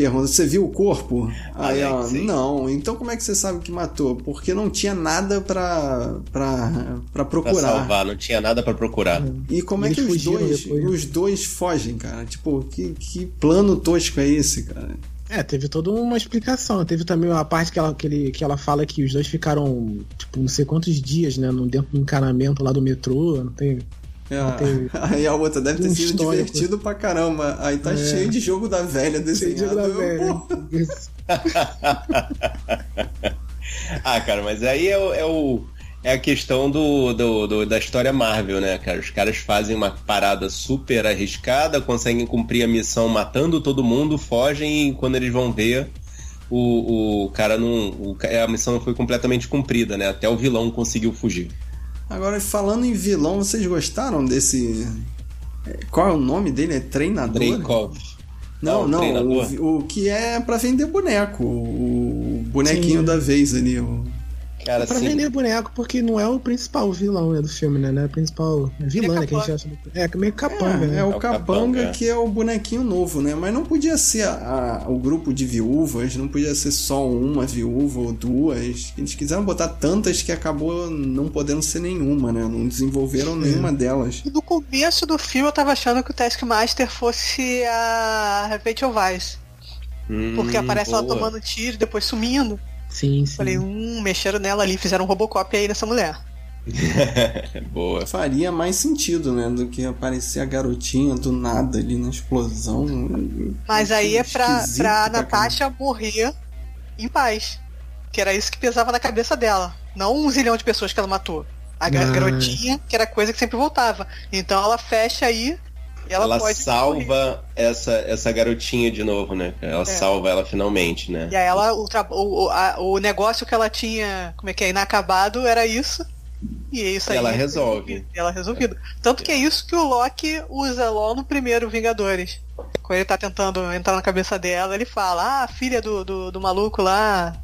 pergunta: Você viu o corpo? Aí Alex, ela. Não. Então como é que você sabe que matou? Porque não tinha nada pra, pra, pra Pra procurar. salvar, não tinha nada pra procurar. E como é Eles que os dois, depois. os dois fogem, cara? Tipo, que, que plano tosco é esse, cara? É, teve toda uma explicação. Teve também a parte que ela, que, ele, que ela fala que os dois ficaram, tipo, não sei quantos dias, né? no- Dentro do encanamento lá do metrô. Não tem. É, aí a outra deve ter um sido histórico. divertido pra caramba. Aí tá É. cheio de jogo da velha desenhado. da velha. Ah, cara, mas aí é, o- é o. É a questão do, do, do- da história Marvel, né, cara? Os caras fazem uma parada super arriscada, conseguem cumprir a missão matando todo mundo, fogem e quando eles vão ver, o, o cara não. o a missão não foi completamente cumprida, né? Até o vilão conseguiu fugir. Agora, falando em vilão, vocês gostaram desse. é, Qual é o nome dele? É treinador? Dreykov. Não, o não. treinador? O, o que é pra vender boneco. O bonequinho Sim. da vez ali. O... Cara, Pra assim, vender boneco, porque não é o principal vilão né, do filme, né? Não é o principal vilã, né? Que a gente acha. É, meio capanga, É, né? é o É o Capanga, Capanga, é. que é o bonequinho novo, né? Mas não podia ser a- a- o grupo de viúvas, não podia ser só uma viúva ou duas. Eles quiseram botar tantas que acabou não podendo ser nenhuma, né? Não desenvolveram nenhuma delas. E no começo do filme eu tava achando que o Taskmaster fosse a Rachel Weisz. hum, Porque aparece ela boa. tomando tiro, depois sumindo. Sim, sim. Falei, hum, mexeram nela ali, fizeram um Robocop aí nessa mulher. boa. Faria mais sentido, né? Do que aparecer a garotinha do nada ali na explosão. Mas aí é pra, Esquisito pra pra Natasha morrer em paz. Que era isso que pesava na cabeça dela. Não um zilhão de pessoas que ela matou. A Ah. garotinha, que era coisa que sempre voltava. Então ela fecha aí ela, Ela, salva essa, essa garotinha de novo, né? Ela É. salva ela finalmente, né? E aí ela, o, o, a- o negócio que ela tinha, como é que é, inacabado era isso. E é isso aí. Ela resolve. Ela resolvido. Tanto que é isso que o Loki usa lá no primeiro Vingadores. Quando ele tá tentando entrar na cabeça dela, ele fala, ah, filha do, do, do maluco lá,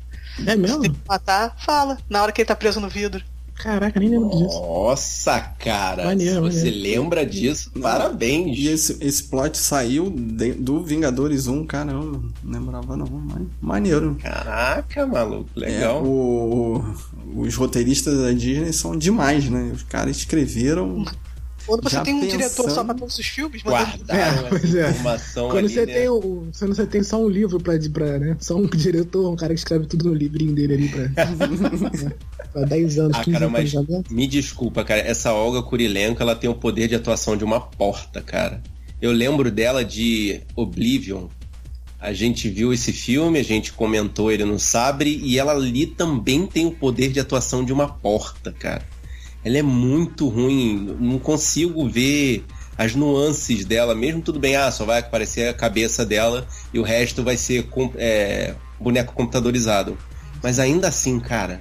É mesmo? tem que matar, fala, na hora que ele tá preso no vidro. Caraca, nem lembro disso. Nossa, cara. Maneiro, se você maneiro. lembra disso, parabéns. E esse, esse plot saiu de- do Vingadores 1, caramba. Não lembrava não, mas maneiro. Caraca, maluco, É, legal. o- o- os roteiristas da Disney são demais, né? Os caras escreveram. Quando você Já tem um pensando- diretor só pra todos os filmes, Guardaram É, essa é. informação Quando ali, você né? tem o. Quando você tem só um livro pra, pra né? Só um diretor, um cara que escreve tudo no livrinho dele ali pra. pra 10 anos, Ah, 15 cara, anos mas me desculpa, cara. Essa Olga Kurilenko, ela tem o poder de atuação de uma porta, cara. Eu lembro dela de Oblivion. A gente viu esse filme, a gente comentou ele no Sabre, e ela ali também tem o poder de atuação de uma porta, cara. Ela é muito ruim, não consigo ver as nuances dela, mesmo tudo bem, ah, só vai aparecer a cabeça dela e o resto vai ser com- é, boneco computadorizado. Mas ainda assim, cara,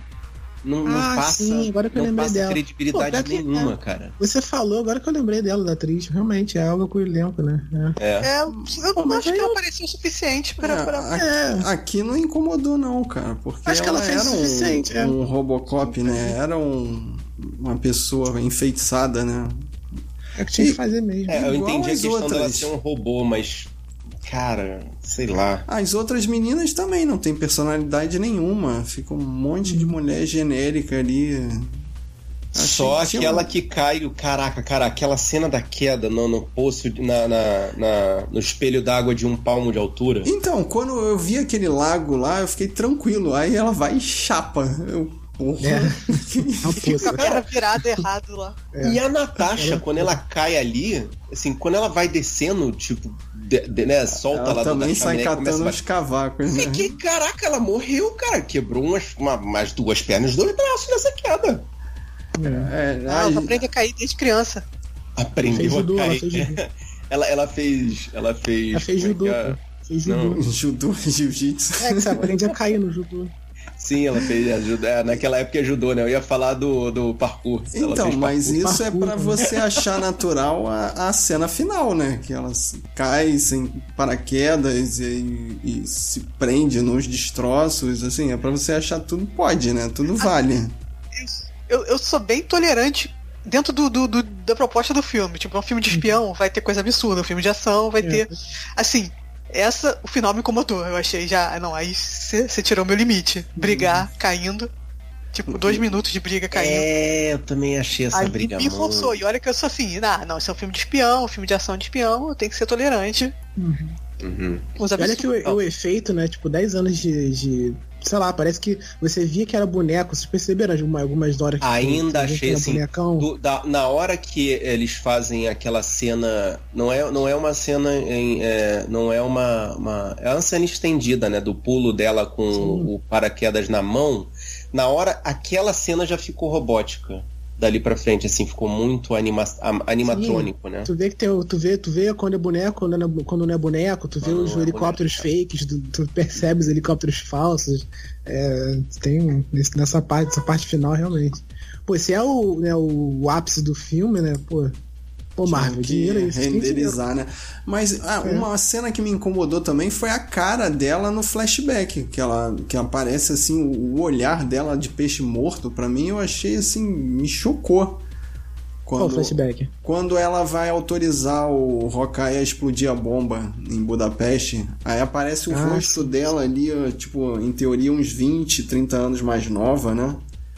não, não Ah, passa, sim, agora que eu não lembrei passa dela. credibilidade Pô, que- nenhuma, é. cara. Você falou, agora que eu lembrei dela, da atriz. Realmente, é algo com o elenco, né? É. É. É, eu Pô, acho que ela eu- parecia o suficiente pra. É, pra- a- É. Aqui não incomodou, não, cara. Porque Acho que ela, ela fez era o suficiente, um, é. um Robocop, né? Era um- uma pessoa enfeitiçada, né? É o que tinha E- que fazer mesmo. É, eu entendi a questão dela outras. ser um robô, mas. Cara, sei lá. As outras meninas também não têm personalidade nenhuma. Fica um monte de mulher genérica ali. Achei Só que aquela um- que cai, o caraca, cara, aquela cena da queda no, no poço, na, na- na- no espelho d'água de um palmo de altura. Então, quando eu vi aquele lago lá, eu fiquei tranquilo. Aí ela vai e chapa. Eu, Porra. É. Fica a perna virada errado lá. É. E a Natasha, quando ela cai ali, assim, quando ela vai descendo, tipo, de- de- né, solta Ela lá do- também da sai catando uns cavacos, né? Fiquei, caraca, ela morreu, cara. Quebrou umas, uma, umas duas pernas, dois braços nessa queda. É, Ah, aí- ela aprende a cair desde criança. Aprendeu Fez judô, a ela cair. fez judô. ela, ela fez. Ela fez. Ela fez é judô, é? Fez Não. judô. judô, jiu-jitsu. É que você aprende a cair no judô. Sim, ela fez. Ajudou, é, naquela época ajudou, né? Eu ia falar do, do parkour. Ela Então, fez mas parkour. isso é Parkour, pra né? você achar natural a, a cena final, né? Que ela se- cai sem paraquedas e, e se prende nos destroços, assim, é pra você achar tudo pode, né? Tudo vale. Eu, eu sou bem tolerante dentro do, do- do- da proposta do filme. Tipo, é um filme de espião, vai ter coisa absurda. Um filme de ação vai É. ter. Assim, essa, o final me incomodou. Eu achei já. Não, aí você tirou meu limite. Brigar, caindo. Tipo, dois minutos de briga caindo. É, eu também achei essa Aí briga me forçou. muito. E olha que eu sou assim, ah, não, isso é um filme de espião, um filme de ação de espião, eu tenho que ser tolerante. Uhum. Os E olha que o, o efeito, né? Tipo, 10 anos de, de- Sei lá, parece que você via que era boneco. Vocês perceberam alguma- algumas horas que Ainda que achei assim. do- da- na hora que eles fazem aquela cena. Não é, não é uma cena em. é, não é uma, uma. É uma cena estendida, né? Do pulo dela com Sim. o paraquedas na mão. Na hora, aquela cena já ficou robótica. Dali pra frente, assim, ficou muito anima, animatrônico, né? Tu vê que tem, tu vê, tu vê quando é boneco, quando não é, quando não é boneco, tu vê Quando os é helicópteros boneco, fakes, tu, tu percebe os helicópteros falsos. É, tem nessa parte, essa parte final realmente. Pô, esse é o, né, o ápice do filme, né? Pô, pô Marvel, que dinheiro é isso. tem dinheiro. renderizar, né? Mas ah, É. uma cena que me incomodou também foi a cara dela no flashback, que ela que aparece assim o olhar dela de peixe morto, pra mim eu achei assim, me chocou. Quando, flashback? quando ela vai autorizar o Hawkeye a explodir a bomba em Budapeste, aí aparece o Ah, rosto dela ali, tipo, em teoria uns 20, 30 anos mais nova, né?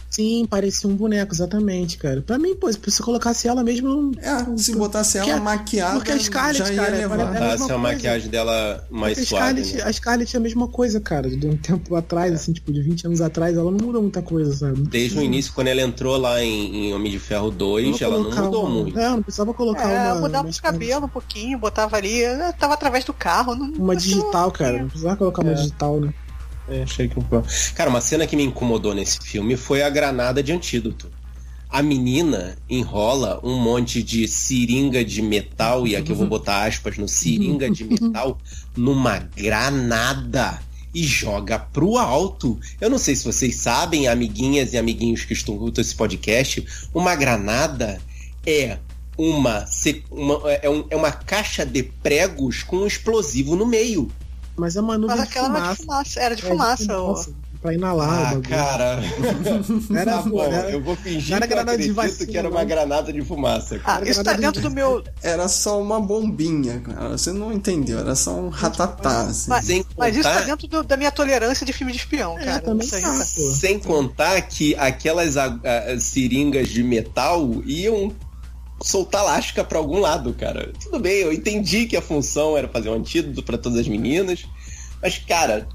Sim, parecia um boneco, exatamente, cara. Pra mim, pô, se você colocasse ela mesmo. É, se botasse ela Porque- maquiada, porque a Scarlett, já ia cara, levar. É Ah, é a maquiagem dela mais Porque a suave. Scarlett, né? a Scarlett é a mesma coisa, cara. De um tempo atrás, assim, tipo, de 20 anos atrás, ela não muda muita coisa, sabe? Desde o início, quando ela entrou lá em, em Homem de Ferro 2, ela não mudou uma- muito. É, não precisava colocar É, uma. mudava os cabelos um pouquinho, botava ali, tava através do carro. Não, Uma não- digital, cara. Não precisava colocar uma digital, né? É, achei que... Cara, uma cena que me incomodou nesse filme foi a granada de antídoto. A menina enrola um monte de seringa de metal, e aqui eu vou botar aspas no seringa de metal, numa granada e joga pro alto. Eu não sei se vocês sabem, amiguinhas e amiguinhos que escutam esse podcast, uma granada é uma, uma- é, um- é uma caixa de pregos com um explosivo no meio. Mas é uma nuvem Mas de aquela era fumaça. de fumaça, era de É, fumaça. ó. Pra inalar Ah, cara. Era, Tá bom, era- eu vou fingir era que eu granada de vacina, que era uma granada de fumaça. cara. Ah, isso tá dentro do meu. Era só uma bombinha, cara. Você não entendeu, era só um ratatá. Assim. Mas, Sem mas isso tá contar- dentro do- da minha tolerância de filme de espião, É, cara. também Isso aí tá. Sem contar que aquelas ah, ah, seringas de metal iam soltar lasca pra algum lado, cara. Tudo bem, eu entendi que a função era fazer um antídoto pra todas as meninas, mas, cara,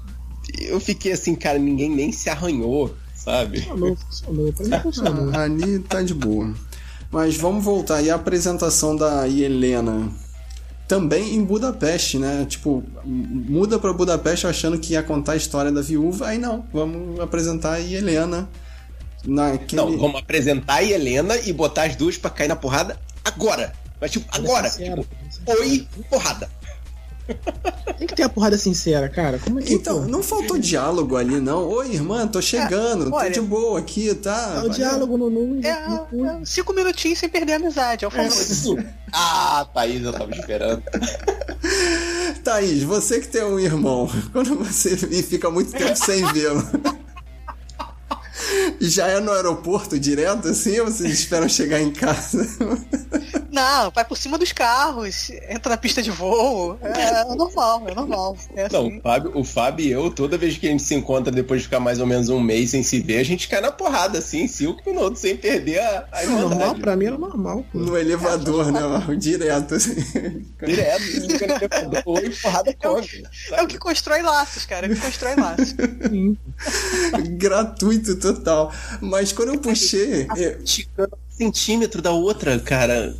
eu fiquei assim, cara, ninguém nem se arranhou, sabe? Funcionou, funcionou. Pra mim funcionou. Ah, ali tá de boa. Mas vamos voltar. E a apresentação da Helena? Também em Budapeste, né? Tipo, muda pra Budapeste achando que ia contar a história da viúva. Aí não, vamos apresentar a Helena naquele. Não, vamos apresentar a Helena e botar as duas pra cair na porrada agora. Mas, tipo, agora. Sincero, Tipo, oi, porrada. Tem que ter a porrada sincera, cara. Como é que. Então, pô? não faltou diálogo ali, não. Oi, irmã, tô chegando, tô olha- de boa aqui, tá? É o diálogo no. no- É, no- é, cinco minutinhos sem perder a amizade, é o famoso. Ah, Thaís, eu tava esperando. Thaís, você que tem um irmão, quando você e fica muito tempo sem vê-lo. Já é no aeroporto direto assim ou vocês esperam chegar em casa? Não, vai por cima dos carros, entra na pista de voo. É, é normal, é normal. É Não, assim. o Fábio, o Fábio e eu, toda vez que a gente se encontra depois de ficar mais ou menos um mês sem se ver, a gente cai na porrada, assim, cinco minutos, sem perder a, a Normal, irmandade. pra mim era normal, pô. No elevador, né? mano? Direto. assim. Direto, fica no elevador, oi, porrada come. É o que constrói laços, cara. É o que constrói laços. Gratuito total. Mas quando eu puxei. é, Esticando um centímetro da outra, cara.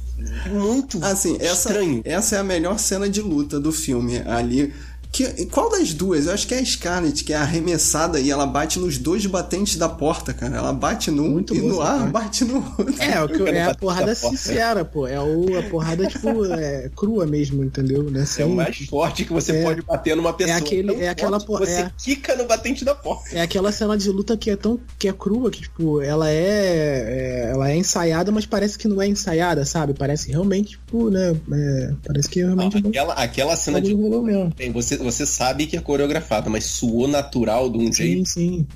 Muito Assim, essa, estranho. essa é a melhor cena de luta do filme ali. Que, qual das duas? Eu acho que é a Scarlett, que é arremessada e ela bate nos dois batentes da porta, cara. Ela bate num Muito e bom no ar parte. bate no outro. É, o que, é a porrada sincera, pô. É o, a porrada, tipo, é, crua mesmo, entendeu? Né? É o mais forte que você É. pode bater numa pessoa. aquele- Tão é aquela forte que por- Você é. quica no batente da porta. É aquela cena de luta que é tão que é crua, que tipo, ela é, é- ela é ensaiada, mas parece que não é ensaiada, sabe? Parece realmente, tipo, né? é, parece que realmente não aquela, aquela cena de. rolou mesmo. Bem, você, você sabe que é coreografada, mas suou natural de um Sim, jeito. sim.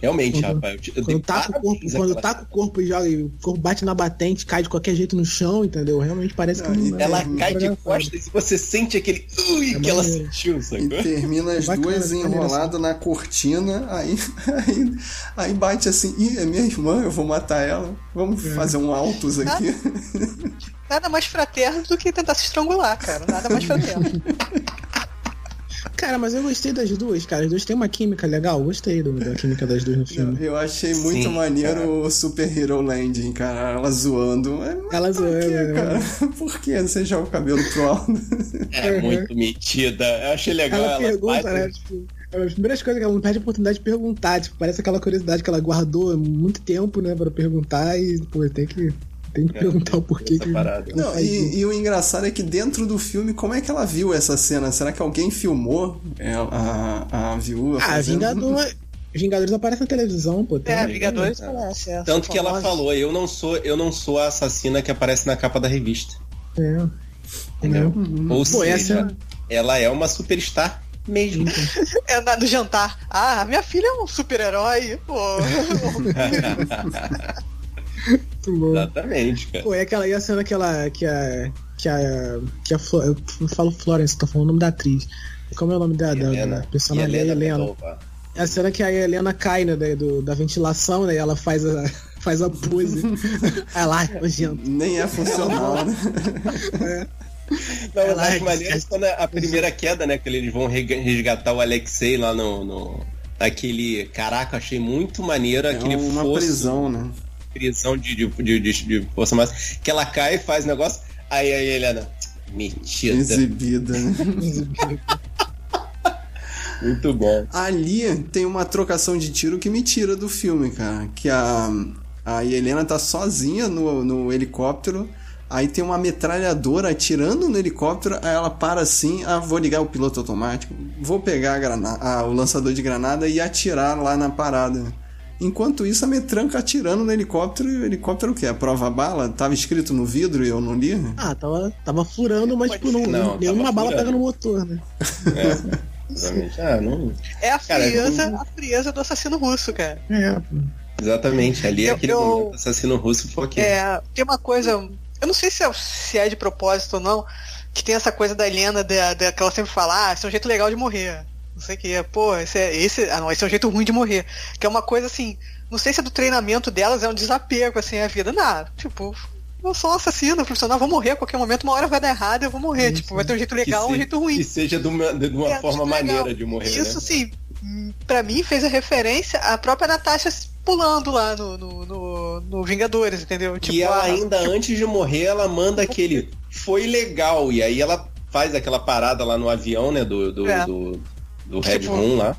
Realmente, Quando- rapaz. Eu, Quando taca o corpo, quando taca o corpo e joga, e o corpo bate na batente, cai de qualquer jeito no chão, entendeu? Realmente parece que Não, não e é- Ela não é cai de costas e você sente aquele. Ui, É que ela sentiu, E sacou? termina as Bacana, duas enroladas na cortina, aí, aí, aí bate assim, ih, é minha irmã, eu vou matar ela. Vamos É. fazer um altos aqui. Nada mais fraterno do que tentar se estrangular, cara. Nada mais fraterno. Cara, mas eu gostei das duas, cara. As duas têm uma química legal. Gostei do- da química das duas no filme. Eu achei muito Sim, maneiro cara. o Super Hero Landing, cara. Ela zoando. Mas Ela por zoando, quê, né? cara? Por que você joga o cabelo pro alto? É muito metida. Eu achei legal. Ela, Ela, pergunta, bate- né? Tipo, as primeiras coisas que ela não perde a oportunidade de perguntar. Tipo, parece aquela curiosidade que ela guardou há muito tempo, né? Pra perguntar e, pô, tem que, tem que É, perguntar o porquê que. Não, e, e o engraçado é que dentro do filme, como é que ela viu essa cena? Será que alguém filmou ela- a, a viúva? Ah, fazendo? Vingador. Vingadores aparece na televisão, pô. tem- É, Vingadores aparece. é, Tanto que ela falou, eu não sou, eu não sou a assassina que aparece na capa da revista. É. Entendeu? Ou Pô, seja, essa- ela é uma superstar mesmo. É na- no jantar. Ah, minha filha é um super-herói. Pô. Muito bom. Exatamente, cara. Pô, é aquela e a cena que ela. que a. que a. que a Flo- eu não falo Florence, tô falando o nome da atriz. Como é o nome da, da, da Helena. personagem? Helena Helena. É a cena que a Helena cai, né, da, do- da ventilação, né? E ela faz a, faz a pose. Aí lá, nojento. Nem é funcional, né? Não, é maneiro é quando a primeira queda, né? Que eles vão resgatar o Alexei lá no. no aquele. Caraca, achei muito maneiro É aquele uma fosso, prisão, né? Prisão de, de, de, de, de força máxima. Que ela cai, faz negócio. Aí a Helena. Metida. Exibida, né? Muito bom. Ali tem uma trocação de tiro que me tira do filme, cara. Que a, a Helena tá sozinha no, no helicóptero. Aí tem uma metralhadora atirando no helicóptero. Aí ela para assim: ah, vou ligar o piloto automático. Vou pegar a grana- ah, o lançador de granada e atirar lá na parada. Enquanto isso, a metranca atirando no helicóptero. E o helicóptero o quê? A prova bala? Tava escrito no vidro e eu não li? Ah, tava, tava furando, mas tipo, não, Não, nenhuma bala furando. pega no motor, né? É. Exatamente. Ah, não. É a Cara, frieza, eu- a frieza do assassino russo, cara. É. Exatamente. Ali é Eu- aquele eu- momento assassino russo foi aqui. É, tem uma coisa. Eu não sei se é, se é de propósito ou não, que tem essa coisa da Helena, da, da- que ela sempre fala, ah, esse é um jeito legal de morrer. Não sei o que, pô, esse é, esse, ah, não, esse é um jeito ruim de morrer. Que é uma coisa assim, não sei se é do treinamento delas, é um desapego, assim, à vida. Não, tipo, eu sou um assassino profissional, vou morrer a qualquer momento, uma hora vai dar errado, eu vou morrer. Sim, tipo, vai ter um jeito legal, que um se- jeito ruim. Que seja de uma, de uma É, forma acho legal. maneira de morrer. Isso, né? sim, pra mim fez a referência à própria Natasha pulando lá no, no, no- no Vingadores, entendeu? Tipo, e ela ah, ainda, antes de morrer, ela manda aquele. Foi legal. E aí ela faz aquela parada lá no avião, né? Do, do, É. do, do Red Tipo, Room lá.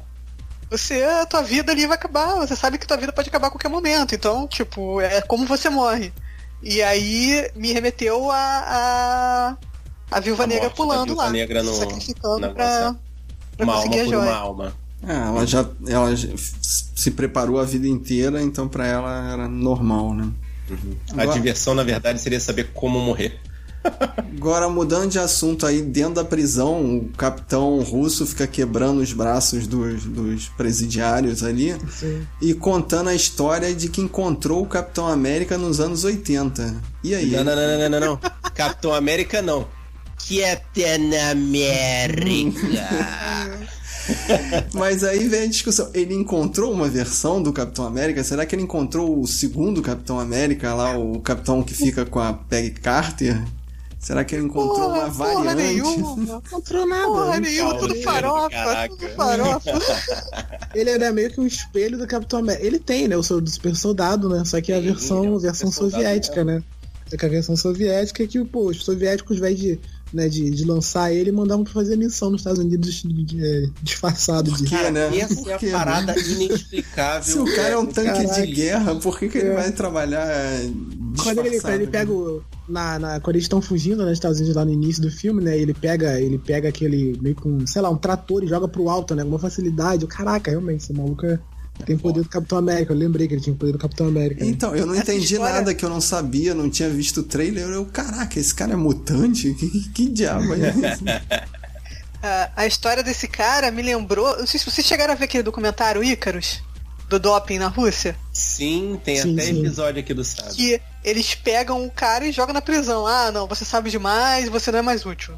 você, a tua vida ali vai acabar, você sabe que tua vida pode acabar a qualquer momento, então, tipo, é como você morre. E aí me remeteu a a, a Viúva A Negra morte pulando Viúva lá, Negra no- sacrificando na pra, nossa- pra Uma alma conseguir a por uma joia. alma. É, ela já ela já se preparou a vida inteira, então pra ela era normal, né? A Agora- diversão, na verdade, seria saber como morrer. Agora, mudando de assunto aí, dentro da prisão, o capitão russo fica quebrando os braços dos, dos presidiários ali Sim. e contando a história de que encontrou o Capitão América nos anos 80. E aí? Não, não, não, não, não, não. Capitão América não. Capitão América. Mas aí vem a discussão. Ele encontrou uma versão do Capitão América? Será que ele encontrou o segundo Capitão América lá, o capitão que fica com a Peggy Carter? Será que ele encontrou Porra, uma porra variante? nenhuma. Não encontrou nada. Porra nenhuma, tudo farofa, caraca. tudo farofa. Ele era meio que um espelho do Capitão América. Ele tem, né? O seu do super soldado, né? Só que é a Sim, é versão, versão soviética, né? Só que a versão soviética é que, pô, os soviéticos, ao invés de, né, de, de lançar ele, mandavam pra fazer missão nos Estados Unidos de- de- é, disfarçado de. quê, né? Essa Por é a quê, parada né? inexplicável. Se o cara é um tanque Caraca. de guerra, por que, que ele É. vai trabalhar é, Quando ele, disfarçado, ele né? pega o. Na, na- quando eles estão fugindo né, nos Estados Unidos lá no início do filme, né? Ele pega, ele pega aquele meio com, sei lá, um trator e joga pro alto, né? Com uma facilidade. Caraca, realmente, esse maluco é- tem poder do Capitão América. Eu lembrei que ele tinha poder do Capitão América. né? Então, eu não Essa entendi história- nada que eu não sabia, não tinha visto o trailer. Eu, caraca, esse cara é mutante? Que, que, que diabo é isso? Ah, a história desse cara me lembrou. Não sei se vocês chegaram a ver aquele documentário Ícaros, do doping na Rússia. Sim, tem Sim, até sim. episódio aqui do Sábio. Que eles pegam o cara e jogam na prisão. Ah, não, você sabe demais, você não é mais útil.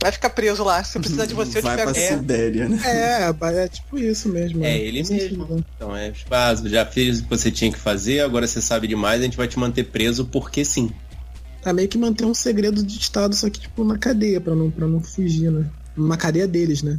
Vai ficar preso lá. Se precisar de você, eu te Vai pra pego. É. Sibéria, né? É, é tipo isso mesmo. É né? ele sentido, mesmo. né? Então é básico. Já fez o que você tinha que fazer, agora você sabe demais, a gente vai te manter preso porque sim. É meio que manter um segredo de Estado, só que tipo na cadeia, pra não, pra não fugir, né? Na cadeia deles, né?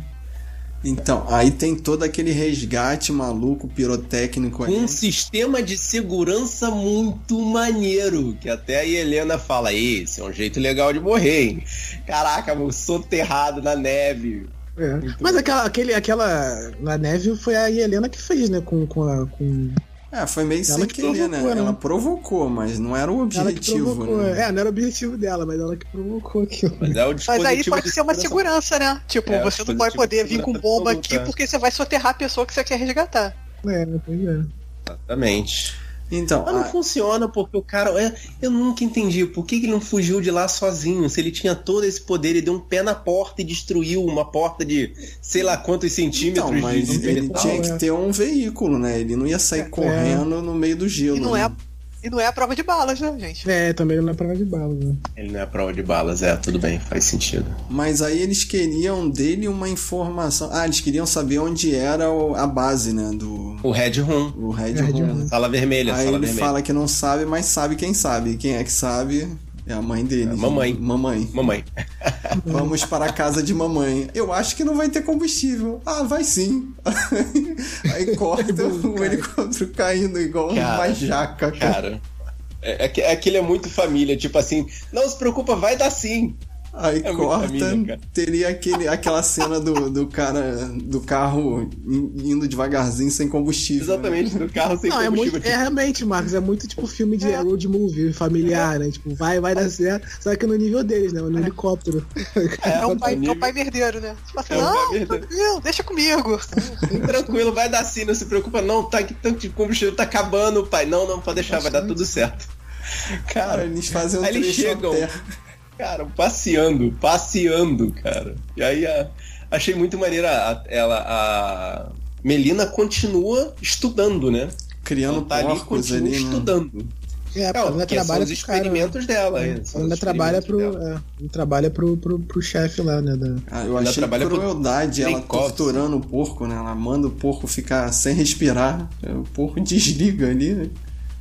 Então, aí tem todo aquele resgate maluco, pirotécnico Com ali. um sistema de segurança muito maneiro. Que até a Helena fala: esse é um jeito legal de morrer, hein? Caraca, eu soterrado na neve. É. Mas aquela, aquele, aquela. Na neve foi a Helena que fez, né? Com, com a. Com... É, foi meio Ela sem que querer, né? provocou, né? Ela provocou, mas não era o Ela que objetivo, provocou. né? É, não era o objetivo dela, mas ela que provocou aquilo. Mas é o Mas aí pode de ser uma segurança. né? Tipo, É, você não pode poder de vir com bomba aqui porque você vai soterrar a pessoa que você quer resgatar. É, pois é. Exatamente. Então, Mas não a- funciona porque o cara. é, eu nunca entendi por que ele não fugiu de lá sozinho. Se ele tinha todo esse poder, ele deu um pé na porta e destruiu uma porta de sei lá quantos centímetros então, mas de, ele tinha que é. ter um veículo, né? Ele não ia sair correndo no meio do gelo. E não né? é, e não é a prova de balas, né, gente? É, também não é prova de bala, né? Ele não é prova de balas, é, tudo bem, faz sentido. Mas aí eles queriam dele uma informação. Ah, eles queriam saber onde era o- a base, né? Do O Red Room, o Red, Red Room. Room. sala vermelha, Aí sala ele vermelha. fala que não sabe, mas sabe quem sabe. Quem é que sabe? É a mãe dele. É a mamãe. Mamãe. Mamãe. Vamos para a casa de mamãe. Eu acho que não vai ter combustível. Ah, vai sim. Aí corta o helicóptero caindo igual Cara, uma jaca, cara. Cara. É, é que- aquilo é muito família, tipo assim, não se preocupa, vai dar sim. Aí É corta, teria aquele, aquela cena do, do cara do carro in- indo devagarzinho sem combustível. né? Exatamente, do carro sem Não, é combustível. muito. É realmente, Marcos, é muito tipo filme de road movie familiar, né? Tipo, vai, vai dar certo. Só que no nível deles, né? No helicóptero. É o pai, é o pai merdeiro, né? Tipo assim, É não, merdeiro. tranquilo, deixa comigo. Tranquilo, vai dar sim, não se preocupa, não, tá que tanto de combustível tá acabando, pai. Não, não, pode deixar, vai dar tudo certo. Cara, Cara, eles fazem um aí eles chegam. Cara, passeando, passeando, cara. E aí a- achei muito maneira a, ela, a Melina continua estudando, né? Criando Ela tá ali, continua ali, né? estudando. É, É, ela ainda trabalha os pro cara. né? experimentos dela. é, Ela ainda os trabalha pro. experimentos dela. É, ainda trabalha pro, pro, pro chefe lá, né? Da... Ah, eu Ela achei trabalha pro crueldade ela torturando o porco, né? Ela manda o porco ficar sem respirar. O porco desliga ali. né?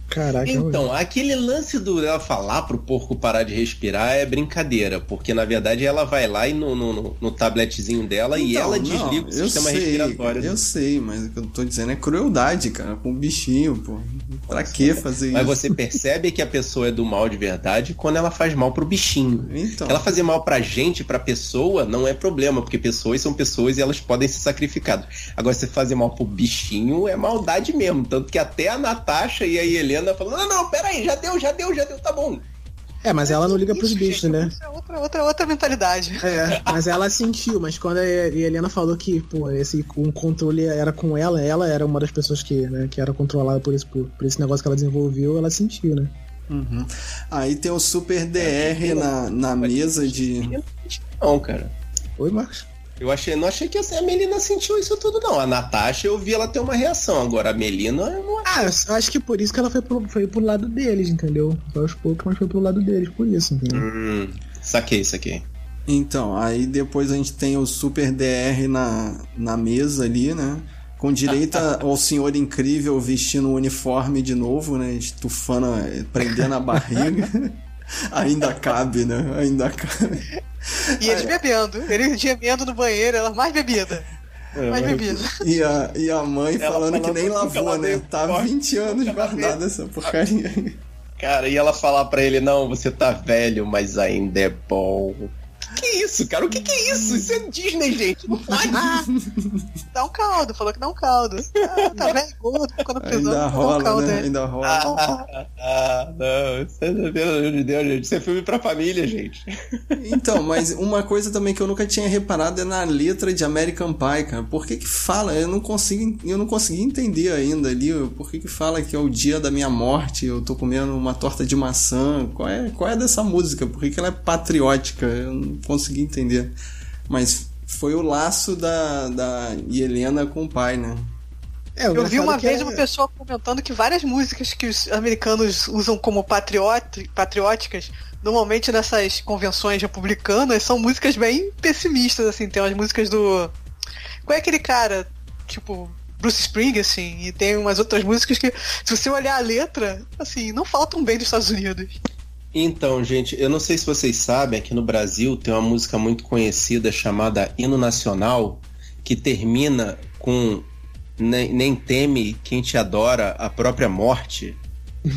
Caraca, Então, aquele lance do ela falar pro porco parar de respirar é brincadeira, porque na verdade ela vai lá e no, no, no- no tabletzinho dela e Então, ela não, desliga o eu sistema sei, respiratório. Eu sei, mas o que eu tô dizendo é crueldade, cara, com o bichinho, pô. Pra que fazer Mas isso? você percebe que a pessoa é do mal de verdade quando ela faz mal pro bichinho. Então, Ela fazer mal pra gente, pra pessoa, não é problema, porque pessoas são pessoas e elas podem ser sacrificadas. Agora, você fazer mal pro bichinho é maldade mesmo. Tanto que até a Natasha e a Helena falam: não, não, peraí, já deu, já deu, já deu, tá bom. É, mas ela não liga pros Isso, bichos, gente, né? Isso é outra, outra, outra mentalidade. É, mas ela sentiu, mas quando a Helena falou que, pô, esse um controle era com ela, ela era uma das pessoas que, né, que era controlada por esse, por, por esse negócio que ela desenvolveu, ela sentiu, né? Uhum. Aí tem o Super DR na, na mesa de. Não, cara. Oi, Marcos. Eu achei, não achei que a Melina sentiu isso tudo, não. A Natasha, eu vi ela ter uma reação. Agora, a Melina, eu não Ah, eu acho que por isso que ela foi pro, foi pro lado deles, entendeu? Foi aos poucos, mas foi pro lado deles, por isso, entendeu? Hum, saquei, saquei. Então, aí depois a gente tem o Super DR na, na mesa ali, né? Com direito ao senhor incrível vestindo o uniforme de novo, né? Estufando, prendendo a barriga. Ainda cabe, né? Ainda cabe. E eles bebendo. Eles gemendo no banheiro, ela mais bebida. mais bebida. E a, e a mãe Ela falando que nem falando lavou, né? Tá há forte, 20 anos guardada essa porcaria. Cara, e ela falar pra ele, não, você tá velho, mas ainda é bom. Que isso, cara? O que que é isso? Isso é Disney, gente. Não faz. Dá um caldo, falou que dá um caldo. Ah, tá velho, gordo, na prisão, Ainda dá um rola, caldo né? Ainda rola. Ah, ah, não. Isso é, pelo amor de Deus, gente. Isso é filme pra família, gente. Então, mas uma coisa também que eu nunca tinha reparado é na letra de American Pie, cara. Por que que fala? Eu não consigo, eu não consegui entender ainda ali. Por que que fala que é o dia da minha morte? Eu tô comendo uma torta de maçã. Qual é, qual é dessa música? Por que que ela é patriótica? Eu não consegui entender. Mas foi o laço da, da Helena com o pai, né? É, Eu vi uma é vez era- uma pessoa comentando que várias músicas que os americanos usam como patrióticas, normalmente nessas convenções republicanas, são músicas bem pessimistas, assim. Tem umas músicas do. Qual é aquele cara? Tipo. Bruce Springsteen, assim, e tem umas outras músicas que, se você olhar a letra, assim, não falam tão bem dos Estados Unidos. Então, gente, eu não sei se vocês sabem, aqui no Brasil tem uma música muito conhecida chamada Hino Nacional, que termina com Nem, nem teme quem te adora a própria morte.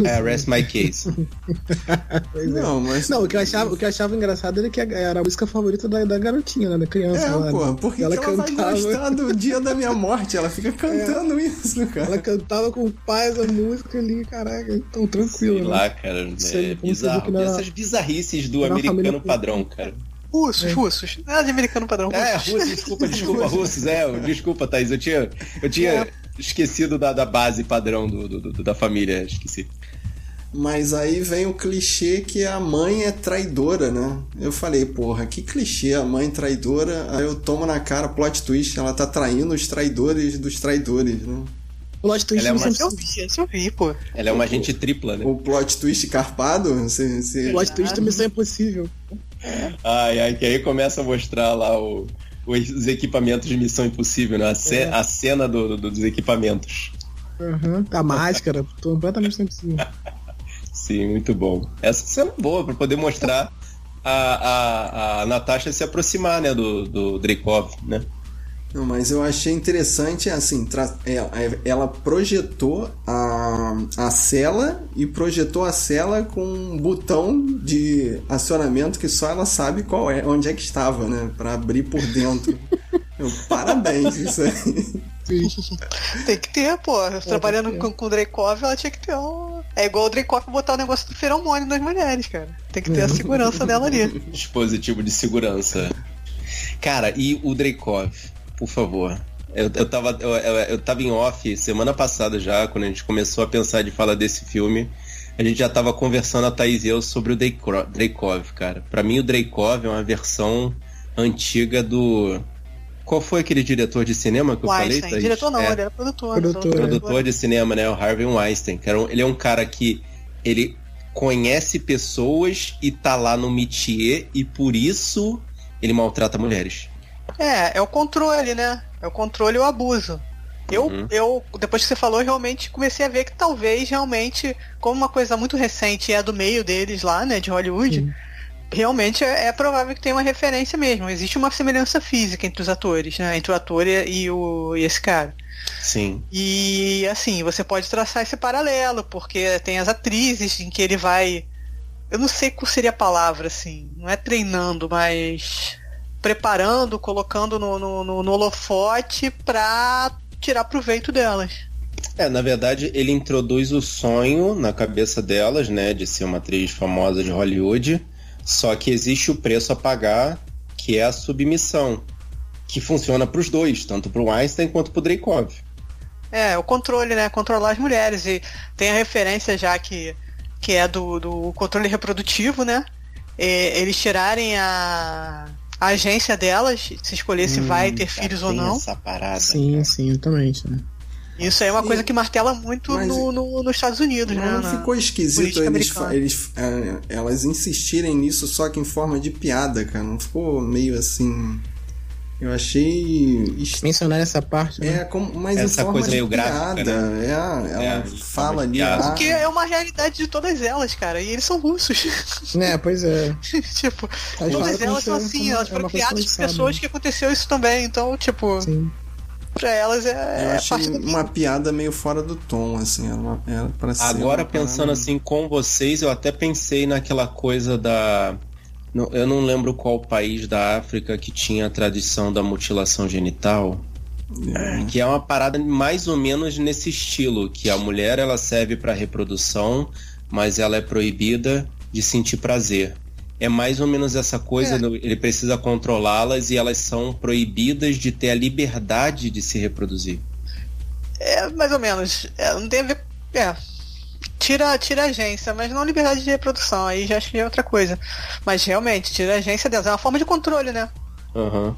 É, rest my case. Pois é. Não, mas. Não, o que eu achava, o que eu achava engraçado era que era a música favorita da, da garotinha, né? Da criança. É, lá, pô, né? por que ela que ela vai cantava, gostar do dia da minha morte? Ela fica cantando isso, cara. Ela cantava com o pai essa música ali, caraca, tão Sei tranquilo, né? lá, cara. Sei, É bizarro. era- Essas bizarrices do americano família- padrão, cara. Russos, russos. Nada de americano padrão. É, russos. russos, desculpa, desculpa, russos, é, desculpa, Thaís, eu tinha, eu tinha esquecido da, da base padrão do, do- do- da família, esqueci. Mas aí vem o clichê que a mãe é traidora, né? Eu falei, porra, que clichê, a mãe traidora. Aí eu tomo na cara, plot twist, ela tá traindo os traidores dos traidores, né? Plot twist Ela é uma- eu vi, eu vi, pô. Ela é uma agente tripla, né? O plot twist carpado, você... O plot twist também é impossível. Ai, ai, que aí começa a mostrar lá o- os equipamentos de Missão Impossível, né? A, ce- É. a cena do- do- dos equipamentos. Uhum. A máscara, completamente impossível. Sim, muito bom. Essa cena é boa pra poder mostrar a, a, a Natasha se aproximar, né, do, do Dreykov, né? Não, mas eu achei interessante, assim, tra- ela, ela projetou a, a cela e projetou a cela com um botão de acionamento que só ela sabe qual é, onde é que estava, né? Pra abrir por dentro. Eu, parabéns, isso aí. Tem que ter, pô. Trabalhando com, com o Dreykov, ela tinha que ter um. É igual o Dreykov botar o negócio do feromônio nas mulheres, cara. Tem que ter a segurança dela ali. Dispositivo de segurança. Cara, e o Dreykov, por favor. Eu, eu, tava, eu, eu, tava em off semana passada já, quando a gente começou a pensar de falar desse filme. A gente já tava conversando, a Thaís e eu, sobre o Dreykov, cara. Pra mim, o Dreykov é uma versão antiga do. Qual foi aquele diretor de cinema que eu falei, Weinstein. Thaís? Diretor não, É ele era produtor. Produtor, produtor de cinema, né? O Harvey Weinstein. Que era um- ele é um cara que ele conhece pessoas e tá lá no métier e por isso ele maltrata mulheres. É, é o controle, né? É o controle e o abuso. Eu, Uhum. eu, depois que você falou, realmente comecei a ver que talvez realmente, como uma coisa muito recente é do meio deles lá, né, de Hollywood, Sim. realmente é, é provável que tenha uma referência mesmo. Existe uma semelhança física entre os atores, né? Entre o ator e, e o, e esse cara. Sim. E assim, você pode traçar esse paralelo, porque tem as atrizes em que ele vai. Eu não sei qual seria a palavra, assim. Não é treinando, mas preparando, colocando no, no, no, no holofote pra tirar proveito delas. É, na verdade, ele introduz o sonho na cabeça delas, né, de ser uma atriz famosa de Hollywood, só que existe o preço a pagar, que é a submissão, que funciona pros dois, tanto pro Weinstein quanto pro Dreykov. É, o controle, né? Controlar as mulheres. E tem a referência já que, que é do, do controle reprodutivo, né? É, eles tirarem a, a agência delas, se escolher se Hum, vai ter já filhos ou não. Essa parada, Sim, cara. sim, exatamente. Né? Isso aí é uma Sim. coisa que martela muito Mas- no, no- nos Estados Unidos, né? Não ficou esquisito eles, eles, é, elas insistirem nisso só que em forma de piada, cara. Não ficou meio assim. Eu achei. est- Mencionar essa parte, né? É, como, mas Essa forma coisa meio gráfica, né? É, ela É, fala forma de ali. ah, Porque é uma realidade de todas elas, cara. E eles são russos. É, pois é. tipo, Elas todas elas são assim, elas é foram criadas por pessoas que aconteceu isso também. Então, tipo, Sim. pra elas é, Eu é achei parte uma piada meio fora do tom, assim. Era pra ser Agora pensando parada- assim com vocês, eu até pensei naquela coisa da. Não- Eu não lembro qual país da África que tinha a tradição da mutilação genital. É. Que é uma parada mais ou menos nesse estilo, que a mulher ela serve para reprodução, mas ela é proibida de sentir prazer. É mais ou menos essa coisa, É. do- ele precisa controlá-las e elas são proibidas de ter a liberdade de se reproduzir. É, mais ou menos. É, não tem a ver. É. Tira, tira a agência, mas não liberdade de reprodução. Aí já acho que é outra coisa. Mas realmente, tira a agência delas. É uma forma de controle, né? Aham.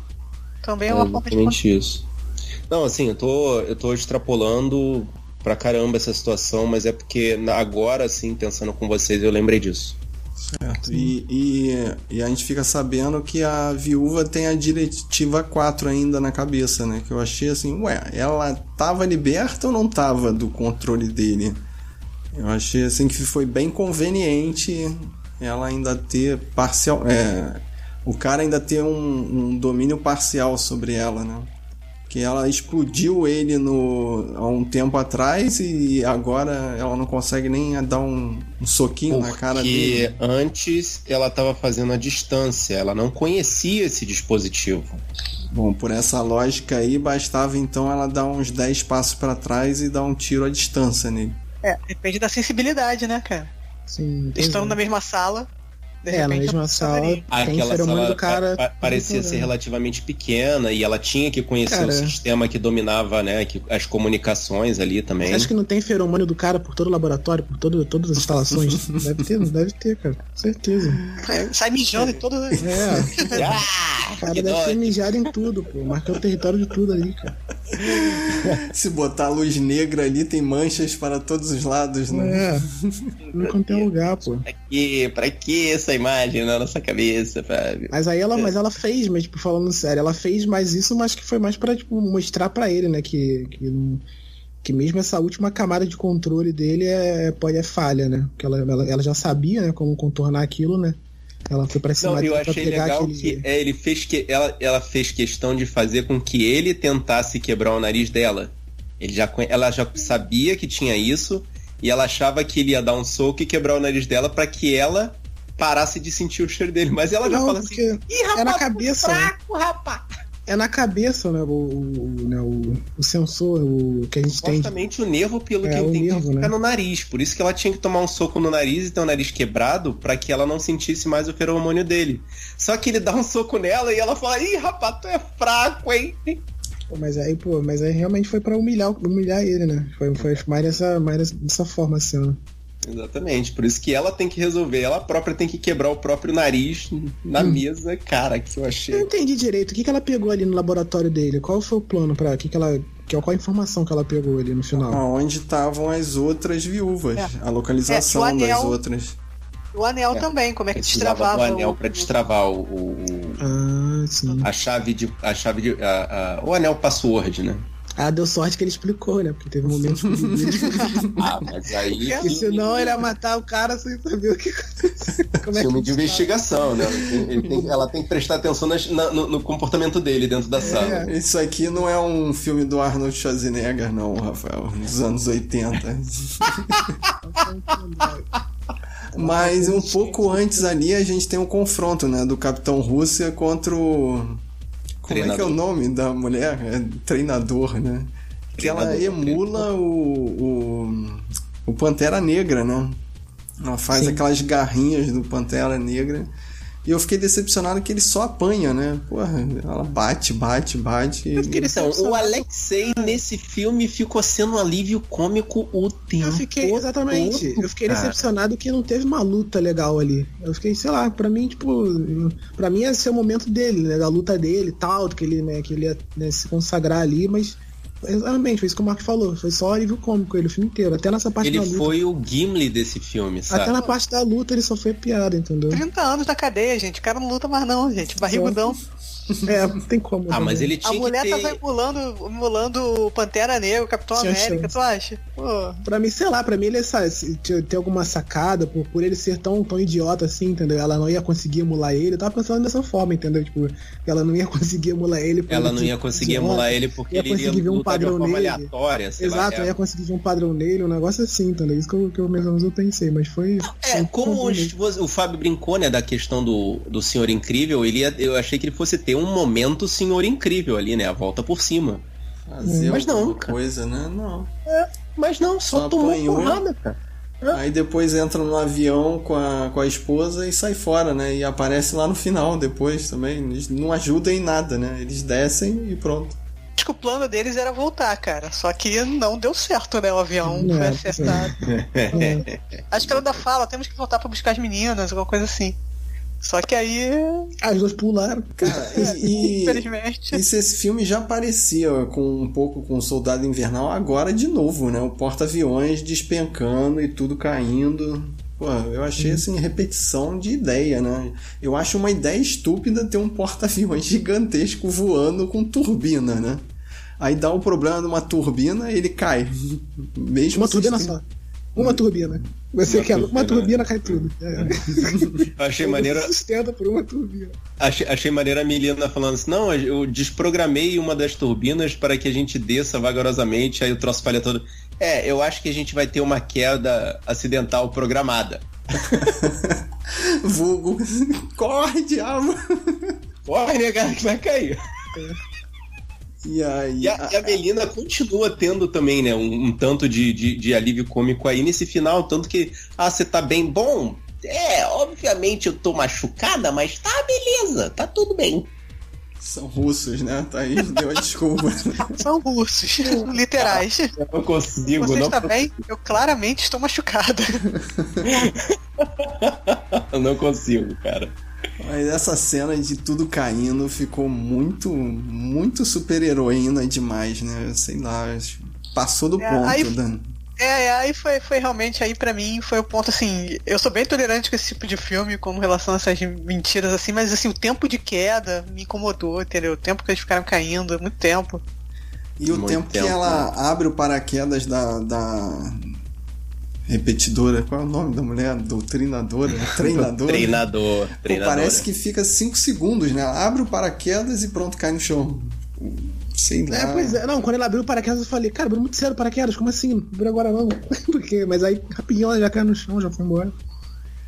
Também é É uma forma de controle. exatamente isso. Não, assim, eu tô, eu tô extrapolando pra caramba essa situação, mas é porque agora, assim, pensando com vocês, eu lembrei disso. Certo. E, e, e a gente fica sabendo que a viúva tem a diretiva 4 ainda na cabeça, né? Que eu achei assim, ué, ela tava liberta ou não tava do controle dele? Eu achei assim que foi bem conveniente ela ainda ter parcial. É, o cara ainda ter um, um domínio parcial sobre ela, né? Que ela explodiu ele no, há um tempo atrás e agora ela não consegue nem dar um, um soquinho na cara dele. Porque antes ela tava fazendo a distância, ela não conhecia esse dispositivo. Bom, por essa lógica aí, bastava então ela dar uns 10 passos pra trás e dar um tiro à distância nele. É, depende da sensibilidade, né, cara? Sim. é. na mesma sala. De É, na repente, mesma sala tem Aquela sala do cara. pa- pa- parecia ser né? relativamente pequena e ela tinha que conhecer Cara. o sistema que dominava, né, que, as comunicações ali também. Você acha que não tem feromônio do cara por todo o laboratório, por todo, todas as instalações? deve ter, deve ter, cara. Com certeza. É, Sai mijando em todas as. É, Ah, o cara que deve ter mijado em tudo, pô. Marcando o território de tudo ali, cara. Se botar luz negra ali, tem manchas para todos os lados, né? É. Não contém lugar, pô. Pra quê? Pra que essa imagem na nossa cabeça, Fábio? Mas aí ela, mas ela fez, mas tipo, falando sério, ela fez mais isso, mas que foi mais pra, tipo, mostrar pra ele, né, que, que, que mesmo essa última camada de controle dele é, pode, é falha, né? Porque ela, ela, ela já sabia, né, como contornar aquilo, né? Ela foi pra cima Não, eu achei legal aquele... que é, ele fez que ela, ela fez questão de fazer com que ele tentasse quebrar o nariz dela. Ele já, ela já sabia que tinha isso e ela achava que ele ia dar um soco e quebrar o nariz dela pra que ela parasse de sentir o cheiro dele. Mas ela já Não, fala assim: Ih, rapaz, é na tô cabeça, né? fraco, rapaz. É na cabeça, né, o, o, né, o, o sensor, o que a gente tem. Supostamente o nervo, pelo É, que eu entendi, nervo, fica né? no nariz. Por isso que ela tinha que tomar um soco no nariz e ter o nariz quebrado pra que ela não sentisse mais o feromônio dele. Só que ele dá um soco nela e ela fala: Ih, rapaz, tu é fraco, hein? Pô, Mas aí, pô, mas aí realmente foi pra humilhar, humilhar ele, né? Foi, foi mais dessa, mais dessa, forma, assim, ó. Exatamente, por isso que ela tem que resolver, ela própria tem que quebrar o próprio nariz na Hum. mesa, cara, que eu Eu não achei. entendi direito. O que, que ela pegou ali no laboratório dele? Qual foi o plano para que, que ela. Que, qual a informação que ela pegou ali no final? Aonde estavam as outras viúvas, É. a localização É, o das anel- outras. O anel É. também, como é que Precisava destravava. do anel o- pra destravar o, o- o- Ah, sim. a chave de a chave de a- a- o anel password, né? Ah, deu sorte que ele explicou, né? Porque teve momentos que ele. Ah, mas aí Porque senão ele ia matar o cara sem saber o que aconteceu. Como é filme que de investigação, né? Ele tem- ele tem- ela tem que prestar atenção nas- na- no, no comportamento dele dentro da sala. Isso aqui não é um filme do Arnold Schwarzenegger, não, Rafael, dos anos 80. Mas um pouco antes ali a gente tem um confronto, né, do Capitão Rússia contra o como é que é Treinador. o nome da mulher? É treinador, né? Que ela Treinador, emula o, o, o Pantera Negra, né? Ela faz Sim. aquelas garrinhas do Pantera Negra E eu fiquei decepcionado que ele só apanha, né? Porra, ela bate, bate, bate. Eu fiquei então, o Alexei nesse filme ficou sendo um alívio cômico o tempo. Eu fiquei, exatamente. Todo, eu fiquei cara. decepcionado que não teve uma luta legal ali. Eu fiquei, sei lá, pra mim, tipo, pra mim ia ser o momento dele, né? Da luta dele e tal, que ele, né, que ele ia né, se consagrar ali, mas Exatamente, foi isso que o Mark falou. Foi só alívio cômico ele o filme inteiro. Até nessa parte ele da luta. Ele foi o Gimli desse filme, sabe? Até na parte da luta ele só foi piada, entendeu? 30 anos na cadeia, gente. O cara não luta mais não, gente. Barrigudão. É, não tem como. Ah, mas ele tinha A mulher que ter... tava emulando, emulando Pantera Negra, Capitão Sim, América, tu acha? Pô. Pra mim, sei lá, pra mim ele é, ter alguma sacada por, por ele ser tão, tão idiota assim, entendeu? Ela não ia conseguir emular ele. Eu tava pensando dessa forma, entendeu? Tipo, ela não ia conseguir emular ele. Ela não ia conseguir idiota, emular ele porque ele iria ver um padrão nele. aleatória. Exato, ela ia conseguir ver um padrão nele, um negócio assim, entendeu? Isso que eu, que eu mesmo eu pensei, mas foi. É, foi como o, o Fábio brincou, né, da questão do, do Senhor Incrível, ele ia, eu achei que ele fosse ter um momento senhor incrível ali, né? A volta por cima. Fazer mas não, coisa, né? Não. É, mas não, só, só tomou apanhou. porrada, cara. É. Aí depois entra no avião com a, com a esposa e sai fora, né? E aparece lá no final depois também. Eles não ajudam em nada, né? Eles descem e pronto. Acho que o plano deles era voltar, cara. Só que não deu certo, né? O avião não, foi acertado. É. Acho que ela ainda fala, temos que voltar para buscar as meninas, alguma coisa assim. Só que aí. As duas pularam. Cara, e, Infelizmente. E se esse filme já parecia com um pouco com o Soldado Invernal, agora de novo, né? O porta-aviões despencando e tudo caindo. Pô, eu achei uhum. assim, repetição de ideia, né? Eu acho uma ideia estúpida ter um porta-aviões gigantesco voando com turbina, né? Aí dá o problema de uma turbina e ele cai. Mesmo uma turbina só. Uma turbina. Você uma quer turbina. uma turbina, cai tudo. É. achei maneiro. Sustenta por uma turbina. Achei, achei maneiro a Melina falando assim: não, eu desprogramei uma das turbinas para que a gente desça vagarosamente, aí o troço falha todo. É, eu acho que a gente vai ter uma queda acidental programada. Vulgo. Corre, diabo! Corre, né, cara, que vai cair. É. E, aí, e, a, e a Melina continua tendo também, né, um, um tanto de, de, de, alívio cômico aí nesse final, tanto que, ah, você tá bem bom? É, obviamente eu tô machucada, mas tá beleza, tá tudo bem. São russos, né? Tá aí, deu a desculpa. São russos, literais. Eu não consigo, Você não está bem? Eu claramente estou machucada. eu não consigo, cara. Mas essa cena de tudo caindo ficou muito, muito super heroína demais, né? Sei lá, passou do é, ponto, aí, Dan. É, aí foi, foi realmente aí para mim foi o ponto assim, eu sou bem tolerante com esse tipo de filme com relação a essas mentiras assim, mas assim, o tempo de queda me incomodou, entendeu? O tempo que eles ficaram caindo, muito tempo. E o tempo, tempo, que ela né? abre o paraquedas da, da repetidora, qual é o nome da mulher? Doutrinadora? Treinadora? Treinador. Treinadora. parece que fica 5 segundos, né? Abre o paraquedas e pronto, cai no chão. Sei lá. É, pois é. Não, quando ela abriu o paraquedas, eu falei, cara, abriu muito cedo o paraquedas, como assim? Não abriu agora não. Porque, mas aí rapidinho ela já caiu no chão, já foi embora.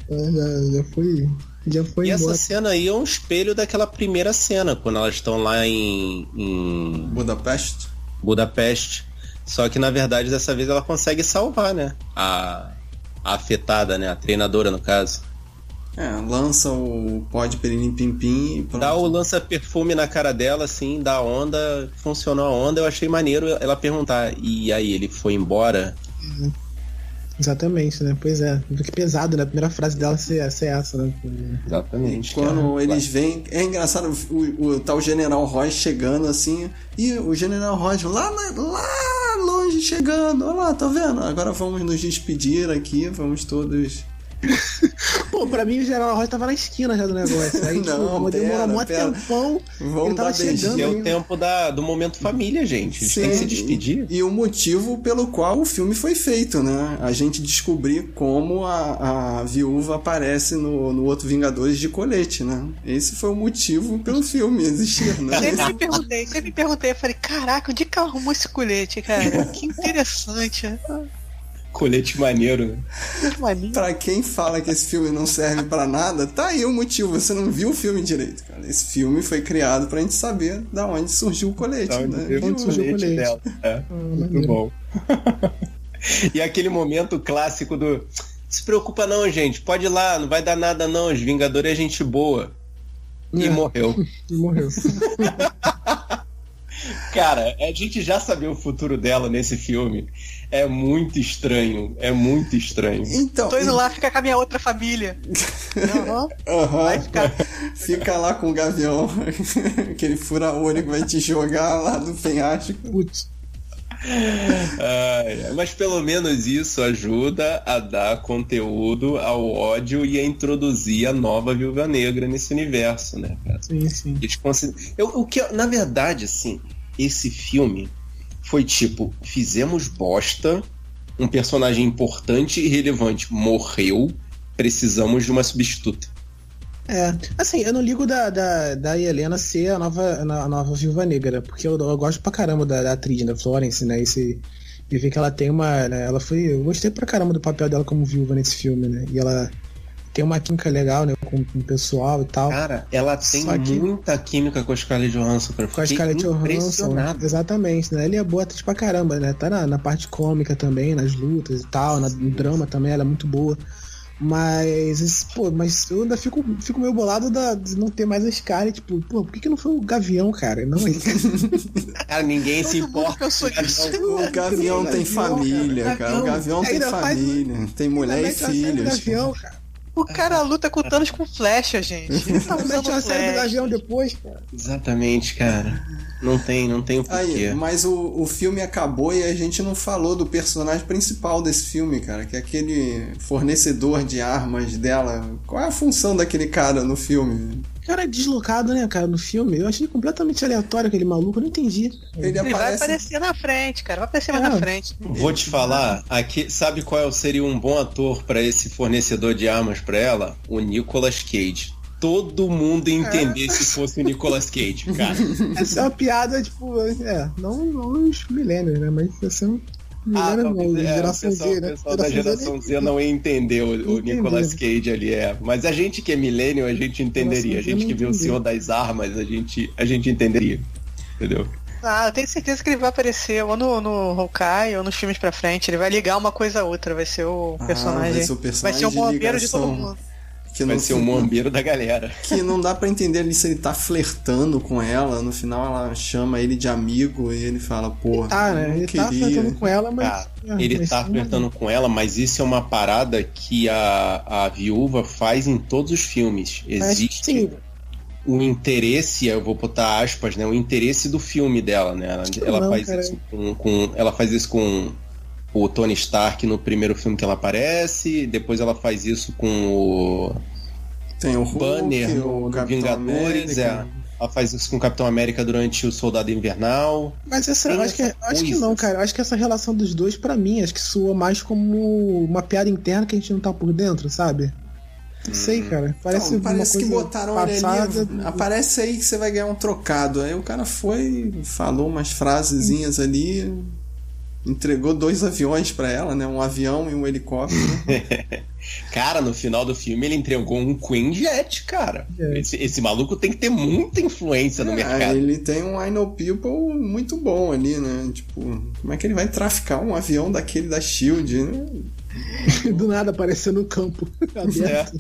É, já, já foi. Já foi e embora. essa cena aí é um espelho daquela primeira cena, quando elas estão lá em, em. Budapeste? Budapeste só que na verdade dessa vez ela consegue salvar, né? A, a afetada, né? A treinadora, no caso. É, lança o pó de perinim pim pim e pronto. Dá o lança perfume na cara dela, assim, dá onda, funcionou a onda, eu achei maneiro ela perguntar, e aí, ele foi embora? Exatamente, né? Pois é. Que pesado, né? A primeira frase dela ser, ser essa, né? Exatamente. Quando cara. eles vêm. É engraçado o, o, tal General Ross chegando assim. E o General Ross lá, lá longe chegando. Olha lá, tá vendo? Agora vamos nos despedir aqui. Vamos todos Pô, pra mim o General Ross tava na esquina já do negócio. Aí, não, tipo, demora muito tempão. Vamos ele tava chegando. É o tempo da, do momento família, gente. Eles têm que se despedir. E o motivo pelo qual o filme foi feito, né? A gente descobrir como a, a viúva aparece no, no outro Vingadores de colete, né? Esse foi o motivo pelo filme existir, né? Sempre me perguntei, sempre me perguntei, eu falei, caraca, onde que arrumou esse colete, cara? Que interessante colete maneiro. maneiro. pra quem fala que esse filme não serve para nada, tá aí o motivo. Você não viu o filme direito, cara. Esse filme foi criado pra gente saber da onde surgiu o colete. Da onde, né? onde surgiu o colete. Dela. É, ah, muito bom. e aquele momento clássico do Se preocupa não, gente. Pode ir lá, não vai dar nada não. Os Vingadores é gente boa. E É. morreu. E morreu. Cara, a gente já sabia o futuro dela nesse filme. É muito estranho. É muito estranho. Então, Tô indo lá ficar com a minha outra família. Aham. Aham. Vai ficar. Fica lá com o gavião, aquele fura-olho que vai te jogar lá do penhasco. Putz. Ai, mas pelo menos isso ajuda a dar conteúdo ao ódio e a introduzir a nova Viúva Negra nesse universo, né, cara? Sim, sim. Eles consideram- Eu, o que, na verdade, assim, esse filme foi tipo, fizemos bosta, um personagem importante e relevante morreu, precisamos de uma substituta. É, assim, eu não ligo da, da, da Helena ser a nova, a nova Viúva Negra, porque eu, eu gosto pra caramba da, da atriz, da Florence, né? Esse, e ver que ela tem uma. né, ela foi. Eu gostei pra caramba do papel dela como viúva nesse filme, né? E ela tem uma química legal, né? Com, com o pessoal e tal. Cara, ela tem que- muita química com a Scarlett Johansson, cara. com a Scarlett Johansson. impressionado. Exatamente, né? Ela é boa atriz pra caramba, né? Tá na, na parte cômica também, nas lutas e tal, na- no drama também, ela é muito boa. Mas, pô, mas eu ainda fico, fico meio bolado da, de não ter mais a Scarlett, tipo, pô, por que, que não foi o Gavião, cara? Não, Cara, ninguém se importa. O gavião tem família, cara. O gavião tem família, tem mulher e filhos. Gavião, cara. O cara luta com o Thanos com flecha, gente. Ele tá usando uma série do. Gavião depois, cara. Exatamente, cara. Não tem, não tem o Aí, porquê. mas o, o filme acabou e a gente não falou do personagem principal desse filme, cara, que é aquele fornecedor de armas dela. Qual é a função daquele cara no filme? O cara é deslocado, né, cara, no filme. Eu achei completamente aleatório aquele maluco, eu não entendi. Ele, Ele vai aparece. aparecer na frente, cara. Vai aparecer mais É. na frente. Vou te falar, aqui, sabe qual seria um bom ator pra esse fornecedor de armas pra ela? O Nicolas Cage. Todo mundo entender se fosse o Nicolas Cage, cara. Essa é uma piada, tipo, é, não, não os milênios, né? Mas não. Ah, Milênio não, não, é, o geração pessoal, Z, o né? pessoal da Geração Z Z não ia entender o, o. Nicolas Cage ali, é. Mas a gente que é milênio, a gente entenderia. A gente que vê o. Senhor das Armas, a gente, a gente entenderia. Entendeu? Ah, eu tenho certeza que ele vai aparecer ou no, no Hawkeye ou nos filmes pra frente. Ele vai ligar uma coisa a outra. Vai ser o Ah, personagem. vai ser o personagem vai ser o de bombeiro de todo ligação. mundo. Que Vai ser o fi- mombeiro da galera. Que não dá pra entender ali se ele tá flertando com ela. No final ela chama ele de amigo e ele fala, porra, Tá, né? Ele tá queria. flertando com ela, mas. É, ele mas tá flertando com ela, mas isso é uma parada que a, a viúva faz em todos os filmes. mas, Existe Sim, o interesse, eu vou botar aspas, né? O interesse do filme dela, né? Ela, ela não, faz cara. isso com, com- Ela faz isso com o Tony Stark no primeiro filme que ela aparece, depois ela faz isso com o Tem o Hulk, Banner o Vingadores, América. é. Ela faz isso com o Capitão América durante o Soldado Invernal. Mas essa, eu acho que, essa acho que não, cara. Eu acho que essa relação dos dois, pra mim, acho que soa mais como uma piada interna que a gente não tá por dentro, sabe? Não sei, cara. Parece, Não, parece uma que coisa botaram passada. ele ali. Aparece aí que você vai ganhar um trocado. Aí o cara foi, falou umas frasezinhas ali, entregou dois aviões pra ela, né? Um avião e um helicóptero. Cara, no final do filme ele entregou um Queen Jet, cara. É. Esse, esse maluco tem que ter muita influência no É, mercado. ele tem um I Know People muito bom ali, né? Tipo, como é que ele vai traficar um avião daquele da Shield, né? Do nada apareceu no campo aberto.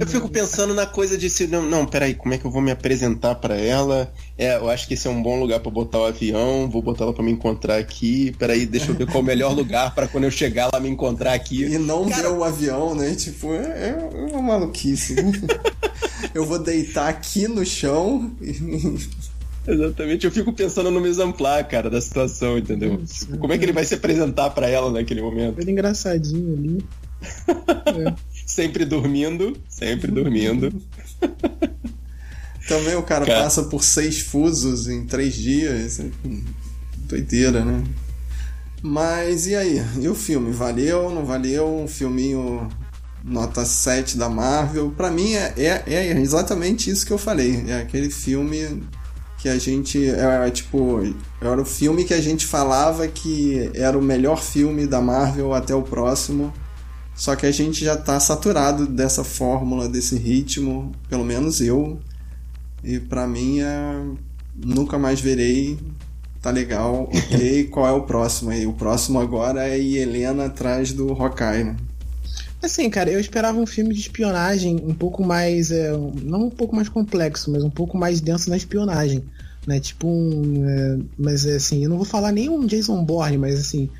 Eu fico pensando na coisa de se. Não, não, peraí, como é que eu vou me apresentar pra ela? É, eu acho que esse é um bom lugar pra botar o avião. Vou botar ela pra me encontrar aqui. Peraí, deixa eu ver qual é o melhor lugar pra quando eu chegar lá me encontrar aqui. E não Cara- ver o avião, né? Tipo, é, é uma maluquice. Eu vou deitar aqui no chão e Exatamente, eu fico pensando no exemplar, cara, da situação, entendeu? Tipo, como é que ele vai se apresentar pra ela naquele momento? Ele engraçadinho ali. Sempre dormindo, sempre dormindo. Também o cara, Cara. passa por seis fusos em três dias. é Doideira, né? Mas e aí? E o filme? Valeu? Não valeu? Um filminho nota 7 da Marvel? Pra mim é, é, é exatamente isso que eu falei. É aquele filme que a gente. É, tipo, era o filme que a gente falava que era o melhor filme da Marvel até o próximo. Só que a gente já tá saturado dessa fórmula, desse ritmo, pelo menos eu. E pra mim é. Nunca mais verei. tá legal, ok, qual é o próximo aí? O próximo agora é Helena atrás do Hawkeye, né? Assim, cara, eu esperava um filme de espionagem um pouco mais. É, não um pouco mais complexo, mas um pouco mais denso na espionagem. Né? Tipo um. É, mas assim, eu não vou falar nem um Jason Bourne, mas assim.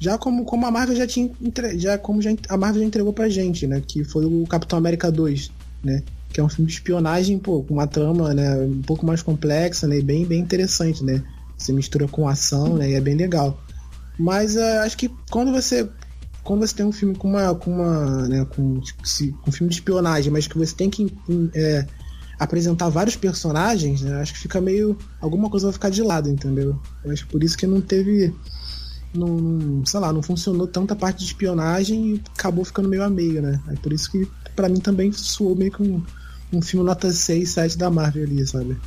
Já como, como a Marvel já tinha. Entre, já, como já, a Marvel já entregou pra gente, né? Que foi o Capitão América 2, né? Que é um filme de espionagem, pô, com uma trama, né? Um pouco mais complexa, né? Bem, bem interessante, né? Você mistura com ação, né? E é bem legal. Mas uh, acho que quando você quando você tem um filme com uma. com uma. Né, com, tipo, se, um filme de espionagem, mas que você tem que é, apresentar vários personagens, né, acho que fica meio. alguma coisa vai ficar de lado, entendeu? Eu acho por isso que não teve. Não, sei lá, não funcionou tanta parte de espionagem e acabou ficando meio a meio, né? É por isso que para mim também soou meio que um, um filme nota 6, 7 da Marvel ali, sabe?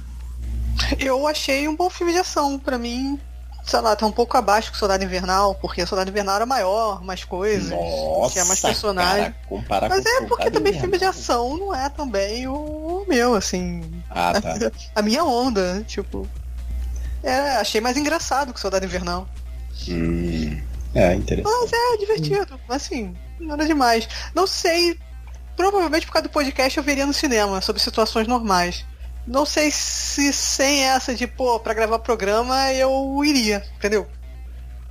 Eu achei um bom filme de ação. para mim, sei lá, tá um pouco abaixo que o Soldado Invernal, porque o Soldado Invernal era maior, mais coisas, Nossa, tinha mais personagens. Cara, Mas com é porque também filme de ação não é também o meu, assim. Ah, tá. A minha onda, tipo. É, achei mais engraçado que o Soldado Invernal. Hum, é, interessante. Mas é divertido, assim, nada demais. Não sei, provavelmente por causa do podcast eu veria no cinema, sobre situações normais. Não sei se sem essa de, pô, pra gravar programa eu iria, entendeu?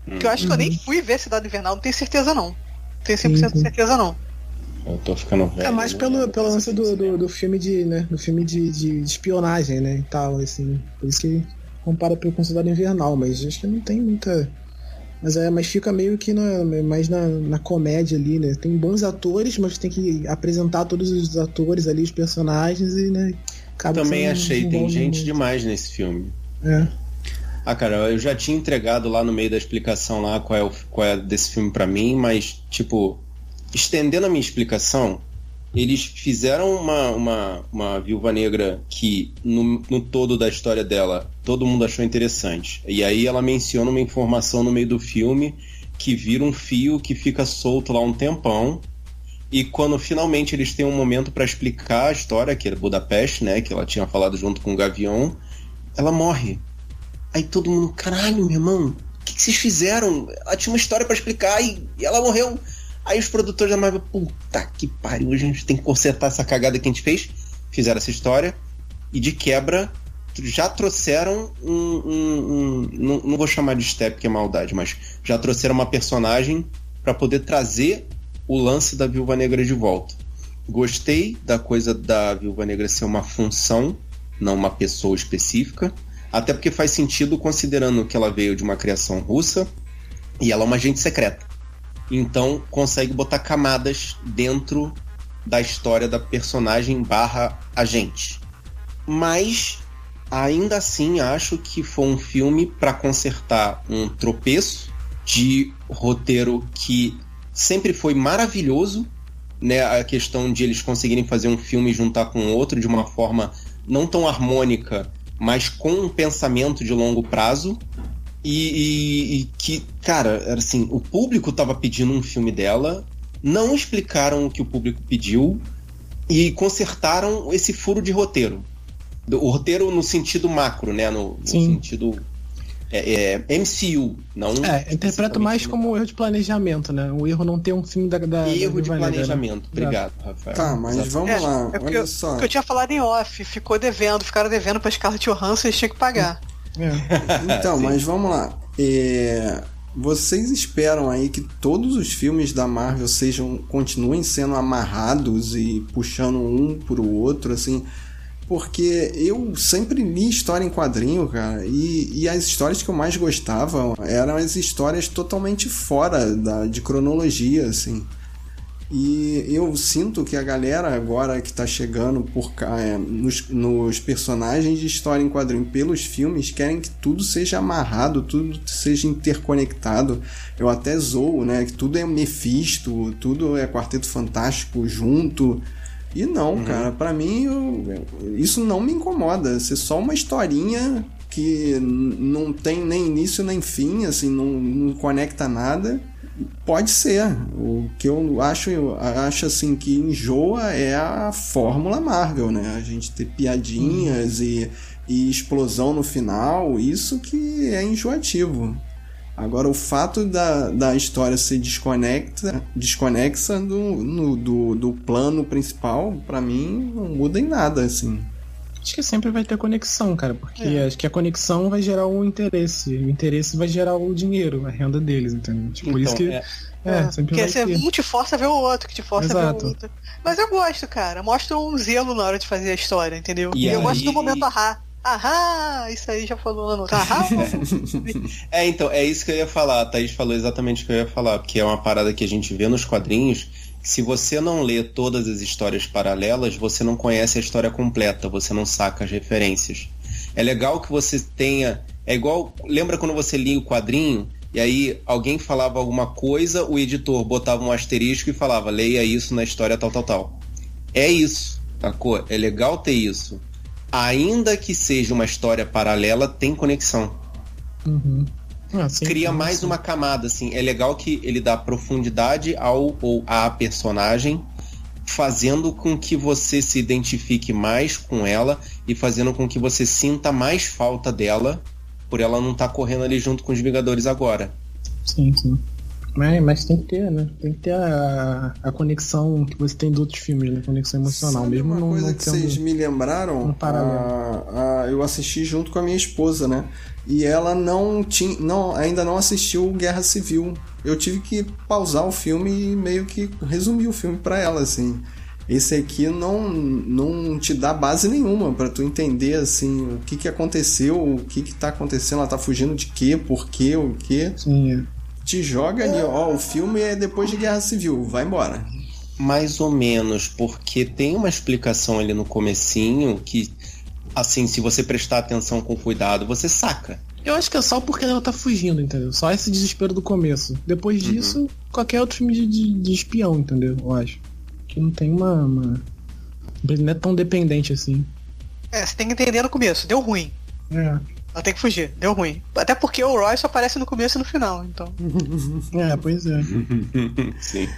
Porque eu acho que eu nem fui ver Cidade Invernal, não tenho certeza não. Tenho 100% de certeza não. Eu tô ficando velho. É mais pelo, pelo lance do, do, do, filme de, né, do filme de, de, de, espionagem, né, e tal, assim. Por isso que compara com Cidade Invernal, mas acho que não tem muita... Mas, é, mas fica meio que na, mais na, na comédia ali, né? Tem bons atores, mas tem que apresentar todos os atores ali, os personagens e, né, Também achei, tem gente demais nesse filme. É. Ah, cara, eu já tinha entregado lá no meio da explicação lá qual é, o, qual é desse filme para mim, mas, tipo, estendendo a minha explicação, eles fizeram uma, uma, uma viúva negra que, no, no todo da história dela, todo mundo achou interessante. E aí ela menciona uma informação no meio do filme que vira um fio que fica solto lá um tempão e quando finalmente eles têm um momento para explicar a história, que é Budapeste, né? Que ela tinha falado junto com o Gavião, ela morre. Aí todo mundo, caralho, meu irmão, o que, que vocês fizeram? Ela tinha uma história para explicar e, e, ela morreu. Aí os produtores da Marvel, puta que pariu, a gente tem que consertar essa cagada que a gente fez. Fizeram essa história e de quebra já trouxeram um. um, um não, não, vou chamar de step, que é maldade, mas já trouxeram uma personagem para poder trazer o lance da Viúva Negra de volta. Gostei da coisa da Viúva Negra ser uma função, não uma pessoa específica, até porque faz sentido considerando que ela veio de uma criação russa e ela é uma agente secreta. Então consegue botar camadas dentro da história da personagem barra agente. Mas ainda assim acho que foi um filme para consertar um tropeço de roteiro que sempre foi maravilhoso, né? A questão de eles conseguirem fazer um filme juntar com outro de uma forma não tão harmônica, mas com um pensamento de longo prazo. E, e, e que, cara, era assim, o público estava pedindo um filme dela, não explicaram o que o público pediu e consertaram esse furo de roteiro. O roteiro no sentido macro, né? No, no sentido é, é, MCU, não. É, interpreto mais como erro de planejamento, né? O erro não ter um filme da. da erro da de planejamento. Né? Obrigado, Rafael. Tá, mas Exato. vamos é, lá. É porque, olha só. que eu tinha falado em off, ficou devendo, ficaram devendo pra Scarlett Johansson e tinha que pagar. É. então, mas vamos lá. É, vocês esperam aí que todos os filmes da Marvel sejam continuem sendo amarrados e puxando um pro outro, assim? porque eu sempre li história em quadrinho, cara, e, e as histórias que eu mais gostava eram as histórias totalmente fora da, de cronologia, assim. E eu sinto que a galera agora que tá chegando por é, nos, nos, personagens de história em quadrinho pelos filmes querem que tudo seja amarrado, tudo seja interconectado. Eu até zoo, né? Que tudo é Mephisto, tudo é Quarteto Fantástico junto. E não, uhum. cara, para mim eu, isso não me incomoda. Ser só uma historinha que não tem nem início nem fim, assim, não, não conecta nada. Pode ser. O que eu acho, eu acho assim que enjoa é a fórmula Marvel, né? A gente ter piadinhas uhum. e, e explosão no final, isso que é enjoativo. Agora, o fato da, da história ser desconecta, desconexa do, no, do, do plano principal, para mim, não muda em nada, assim. Acho que sempre vai ter conexão, cara, porque é. acho que a conexão vai gerar o interesse. O interesse vai gerar o dinheiro, a renda deles, entendeu? Tipo, por isso então, que. É. É, é sempre Porque você, um te força a ver o outro, que te força Exato. a ver o outro. Mas eu gosto, cara. Mostra um zelo na hora de fazer a história, entendeu? E, e eu gosto do momento ahá. Ahá, isso aí já falou no ahá. é, então, é isso que eu ia falar. A Thaís falou exatamente o que eu ia falar, porque é uma parada que a gente vê nos quadrinhos. Se você não lê todas as histórias paralelas, você não conhece a história completa, você não saca as referências. É legal que você tenha. É igual. Lembra quando você lia o quadrinho? E aí alguém falava alguma coisa, o editor botava um asterisco e falava, leia isso na história tal, tal, tal. É isso, sacou? É legal ter isso. Ainda que seja uma história paralela, tem conexão. Uhum. Ah, Cria mais uma camada, assim. É legal que ele dá profundidade ao ou à personagem, fazendo com que você se identifique mais com ela e fazendo com que você sinta mais falta dela por ela não estar tá correndo ali junto com os Vingadores agora. Sim, sim. Mas, mas tem que ter, né? Tem que ter a, a conexão que você tem de outros filmes, né? Conexão emocional. Sabe mesmo uma não, coisa não que vocês me lembraram, um a, a, eu assisti junto com a minha esposa, né? E ela não tinha, não, ainda não assistiu Guerra Civil. Eu tive que pausar o filme e meio que resumir o filme para ela, assim. Esse aqui não, não te dá base nenhuma para tu entender assim o que, que aconteceu, o que que tá acontecendo, ela tá fugindo de quê, por quê, o quê. Sim. É. Te joga ali, ó, o filme é depois de Guerra Civil, vai embora. Mais ou menos, porque tem uma explicação ali no comecinho que assim, se você prestar atenção com cuidado, você saca. Eu acho que é só porque ela tá fugindo, entendeu? Só esse desespero do começo. Depois uhum. disso, qualquer outro filme de, de, de espião, entendeu? Eu acho que não tem uma, uma. Não é tão dependente assim. É, você tem que entender no começo, deu ruim. É. Ela tem que fugir, deu ruim. Até porque o Roy só aparece no começo e no final, então. é, pois é. Sim.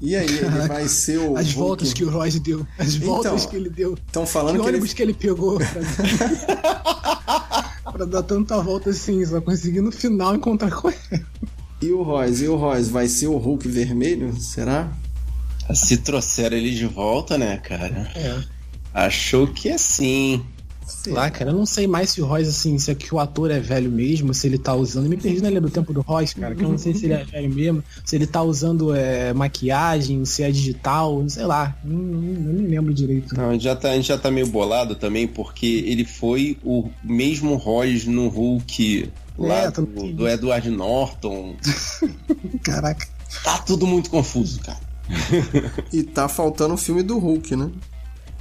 E aí, ele vai ser o. As Hulk... voltas que o Royce deu. As então, voltas que ele deu. Estão falando que. que ônibus ele... que ele pegou pra... pra dar tanta volta assim, só conseguir no final encontrar com ele. E o Royce? E o Royce? Vai ser o Hulk vermelho? Será? Se trouxeram ele de volta, né, cara? É. Achou que é sim. Sei lá, cara, eu não sei mais se o Royce, assim, se é que o ator é velho mesmo, se ele tá usando. Eu me perdi na linha do tempo do Royce, cara, que eu não sei se ele é velho mesmo, se ele tá usando é, maquiagem, se é digital, sei lá. Não, não, não me lembro direito. Não, a gente, já tá, a gente já tá meio bolado também, porque ele foi o mesmo Royce no Hulk lá é, do, do Edward Norton. Caraca. Tá tudo muito confuso, cara e tá faltando o filme do Hulk, né?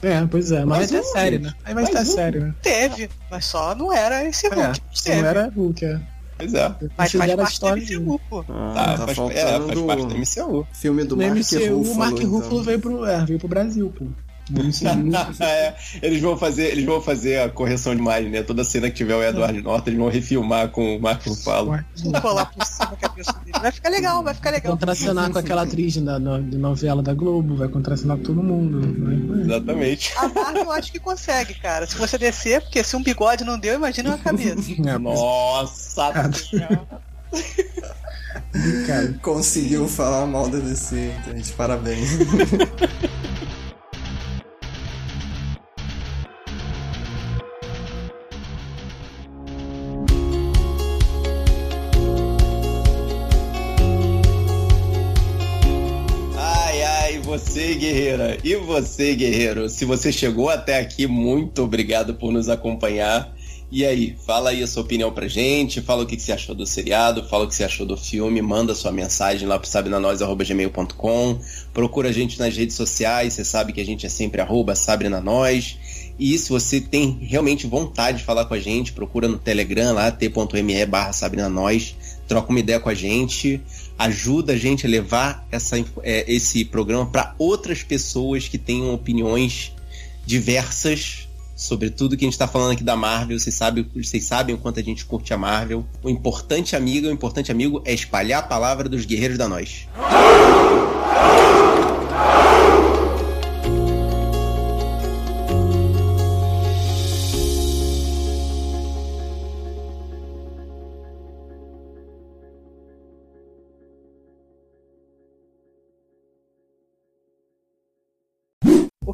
É, pois é, mas, mas vai ter série, né? Aí vai ter série, né? Teve, mas só não era esse é, Hulk. É, não era Hulk, é. Pois é. Mas faz parte história do MCU, pô. Ah, tá, tá faz, faltando é, faz parte do MCU. Filme do no Mark MCU, Ruffalo, o Mark Ruffalo então. veio, pro, é, veio pro Brasil, pô. é, eles vão fazer, eles vão fazer a correção de imagem, né? Toda cena que tiver o Edward é. Norton, eles vão refilmar com o Marco Ruffalo. Colar por cima a cabeça dele. Vai ficar legal, vai ficar legal. Contracenar com aquela atriz da, da, de novela da Globo, vai contracenar com todo mundo. Né? Exatamente. A Marvel eu acho que consegue, cara. Se você descer, porque se um bigode não deu, imagina uma cabeça. É, Nossa! Cara. Conseguiu falar mal da DC, gente. Parabéns. Você, guerreira. E você, guerreiro. Se você chegou até aqui, muito obrigado por nos acompanhar. E aí, fala aí a sua opinião pra gente, fala o que, que você achou do seriado, fala o que você achou do filme, manda sua mensagem lá pro sabrenanois.gmail.com, procura a gente nas redes sociais, você sabe que a gente é sempre arroba sabrenanois. E se você tem realmente vontade de falar com a gente, procura no Telegram lá, t.me barra troca uma ideia com a gente ajuda a gente a levar essa, é, esse programa para outras pessoas que tenham opiniões diversas sobre tudo que a gente está falando aqui da Marvel. Vocês sabem, vocês sabem o quanto a gente curte a Marvel. O importante amigo, o importante amigo é espalhar a palavra dos guerreiros da nós.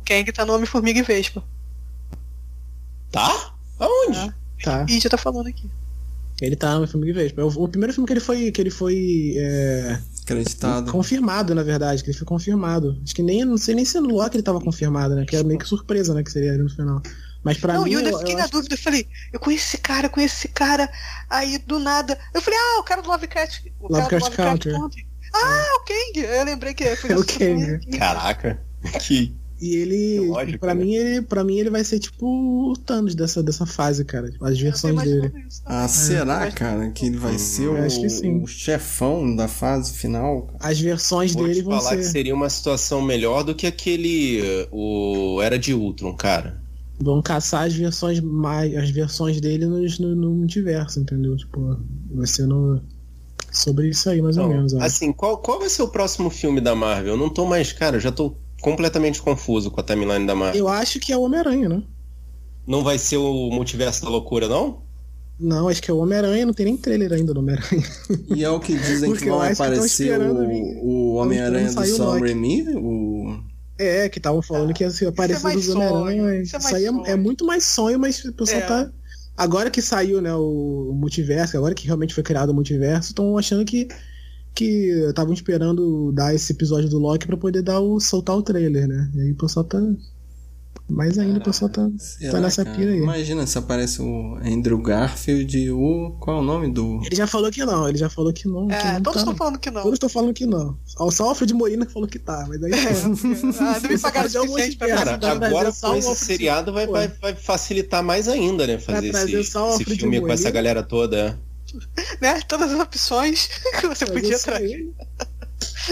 Kang tá no Homem-Formiga e Vespa. Tá? Aonde? Ah. Tá. E já tá falando aqui. Ele tá no filme que Vespa. O, o primeiro filme que ele foi. Que ele foi é, Acreditado. confirmado, na verdade, que ele foi confirmado. Acho que nem. Não sei nem se no Loki ele tava confirmado, né? Que era meio que surpresa, né? Que seria ali no final. Mas pra não, mim. e eu ainda fiquei eu na acho- dúvida. Eu falei, eu conheço esse cara, conheço esse cara. Aí do nada. Eu falei, ah, o cara do Lovecraft. O Lovecraft cara do Country. Country. Ah, o Kang. Eu lembrei que foi É o Kang. filme. Caraca. Que. E ele, lógico, tipo, pra né? mim, ele, pra mim, ele vai ser tipo o Thanos dessa, dessa fase, cara. Tipo, as versões dele. isso. Ah, será, Mas- cara, que ele vai ser que sim. o, o chefão da fase final? cara? As versões Vou dele te vão falar ser. que seria uma situação melhor do que aquele. O Era de Ultron, cara. Vão caçar as versões mais. As versões dele nos- no, no multiverso, entendeu? Tipo, vai ser no. Sobre isso aí, mais ou Não, menos. acho. assim, qual, qual vai ser o próximo filme da Marvel? Eu não tô mais. Cara, eu já tô completamente confuso com a timeline da Marvel. Eu acho que é o Homem-Aranha, né? Não vai ser o Multiverso da Loucura, não? Não, acho que é o Homem-Aranha, não tem nem trailer ainda do Homem-Aranha. E é o que dizem que vão que tão aparecer esperando o, o Homem-Aranha do Sam Raimi, o... É, que estavam falando que ia ser aparecer mais dos Homem-Aranha. mas isso é aí é, é muito mais sonho, mas o pessoal É. tá. Agora que saiu, né, o, o multiverso, agora que realmente foi criado o multiverso, estão achando que que estavam esperando dar esse episódio do Loki pra poder dar o soltar o trailer, né? E aí o pessoal tá mais ainda o pessoal tá, Será, tá nessa cara? pira aí. Imagina se aparece o Andrew Garfield e o... Qual é o nome do... Ele já falou que não, ele já falou que não. que É, não todos tá, estão falando que não. Todos estão falando que não. Só o Alfred Molina que falou que tá, mas aí. Ah, um monte de Cara, agora com esse Alfred- seriado vai, vai, vai facilitar mais ainda, né? Fazer esse, esse filme com essa galera toda. né? Todas as opções que você Mas podia trazer.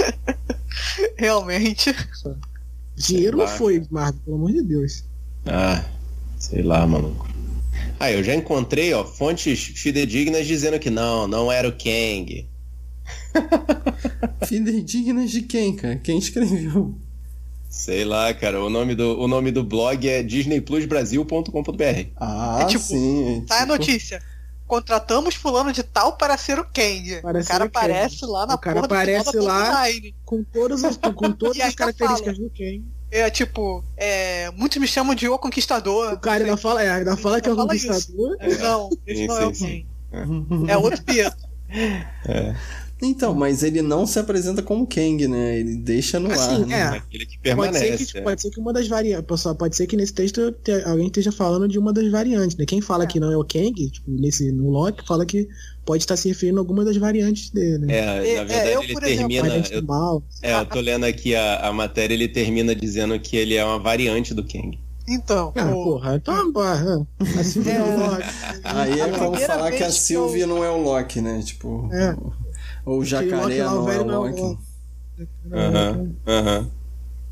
Realmente. Dinheiro não foi, Marco, pelo amor de Deus. Ah, sei lá, maluco. Ah, eu já encontrei, ó, fontes fidedignas dizendo que não, não era o Kang. Fidedignas de quem, cara? Quem escreveu? Sei lá, cara, o nome do, o nome do blog é disneyplusbrasil.com.br. Ah, É tipo, sim. é Tá a tipo- notícia. Contratamos fulano de tal para ser o Kang. Para o cara o Kang. aparece lá na O cara aparece lá. Com todas as, com todas as características do Ken. É tipo, é, muitos me chamam de O Conquistador. O cara ainda fala, é, ainda fala que é o Fala isso. conquistador. Não, esse não é o Kang. É outro Pedro. Então, mas ele não se apresenta como Kang, né? Ele deixa no Assim, ar, né? é. Aquele que Pode permanece. ser, que, é. pode ser que uma das variantes. Pessoal, pode ser que nesse texto te- alguém esteja falando de uma das variantes, né? Quem fala que não é o Kang, tipo, nesse, no Loki, fala que pode estar se referindo a alguma das variantes dele. né? É, É, na verdade eu, ele exemplo, termina. Variante Eu, mal. é, eu tô lendo aqui a, a matéria, ele termina dizendo que ele é uma variante do Kang. Então, Ah, o- porra, então, porra, assim É. é o Loki. Aí é A como falar que a Sylvie eu- não é o Loki, né? Tipo. É. Ou jacaré não é. Aham, aham.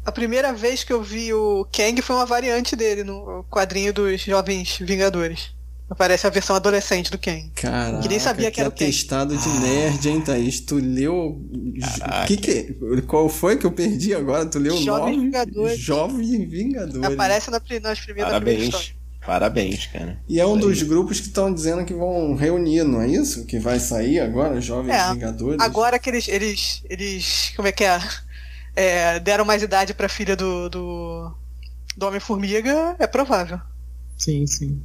a primeira vez que eu vi o Kang foi uma variante dele no quadrinho dos Jovens Vingadores. Aparece a versão adolescente do Kang. Caraca, Que nem sabia que era o Kang. atestado de nerd, hein, Thaís? Tu leu. Que que... Qual foi que eu perdi agora? Tu leu nove? Vingadores. Jovem Vingadores. Aparece na, nas primeiras na primeira Parabéns. cara. E é um dos grupos que estão dizendo que vão reunir, não é isso? Que vai sair agora, Jovens É, Vingadores. Agora que eles, eles, eles como é que é? É, deram mais idade pra filha do, do, do Homem-Formiga, é provável. Sim, sim.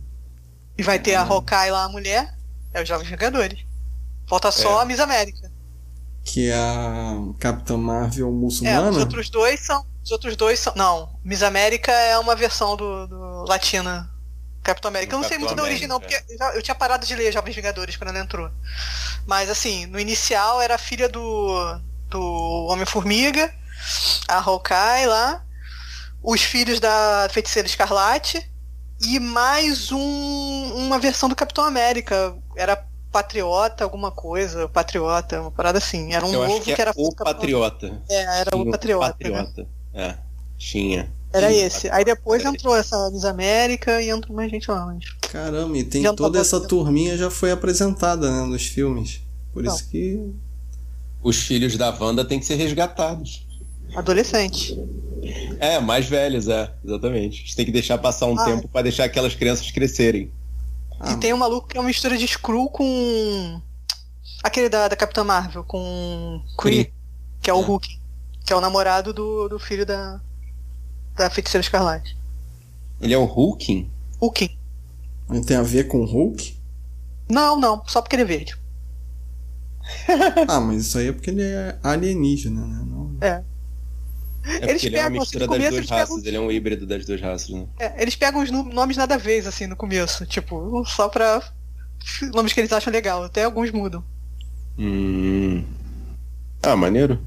E vai ter a Hawkeye lá, a mulher, é os Jovens Vingadores. Falta só É. a Miss América. Que é a Capitã Marvel É, muçulmana. os outros dois são. Os outros dois são. Não, Miss América é uma versão do, do Latina. Capitão América. Eu não Do sei muito Capitão da origem, não, porque eu tinha parado de ler Jovens Vingadores quando ela entrou. Mas assim, no inicial era a filha do. do Homem-Formiga, a Hawkeye lá, os filhos da Feiticeira Escarlate e mais um, uma versão do Capitão América. Era Patriota, alguma coisa, Patriota, uma parada assim. Era um eu novo que, que, era é o Patriota. É, era Tinha o Patriota. né? Patriota. É, tinha. Era esse. Aí depois Patriota. entrou essa Miss América e entrou mais gente lá. Mas... Caramba, e tem tá toda essa turminha já foi apresentada, né, nos filmes. Por Não. isso que. Os filhos da Wanda têm que ser resgatados. Adolescente. É, mais velhos, é, exatamente. A gente tem que deixar passar um Ah. tempo pra deixar aquelas crianças crescerem. Ah, E tem um maluco que é uma mistura de Skrull com. Aquele da, da Capitã Marvel, com Kree, que é o É. Hulk. Que é o namorado do, do filho da. Da Feiticeira Escarlate. Ele é o Hulking? Hulking. Ele tem a ver com o Hulk? Não, não, só porque ele é verde. ah, mas isso aí é porque ele é alienígena, né? Não... É. É porque Eles ele é uma pegam, mistura no das começo, duas raças, pegam- ele é um híbrido das duas raças, né? É, eles pegam os nomes nada a ver, assim, no começo. Tipo, só pra. Nomes que eles acham legal. Até alguns mudam. Hum. Ah, maneiro.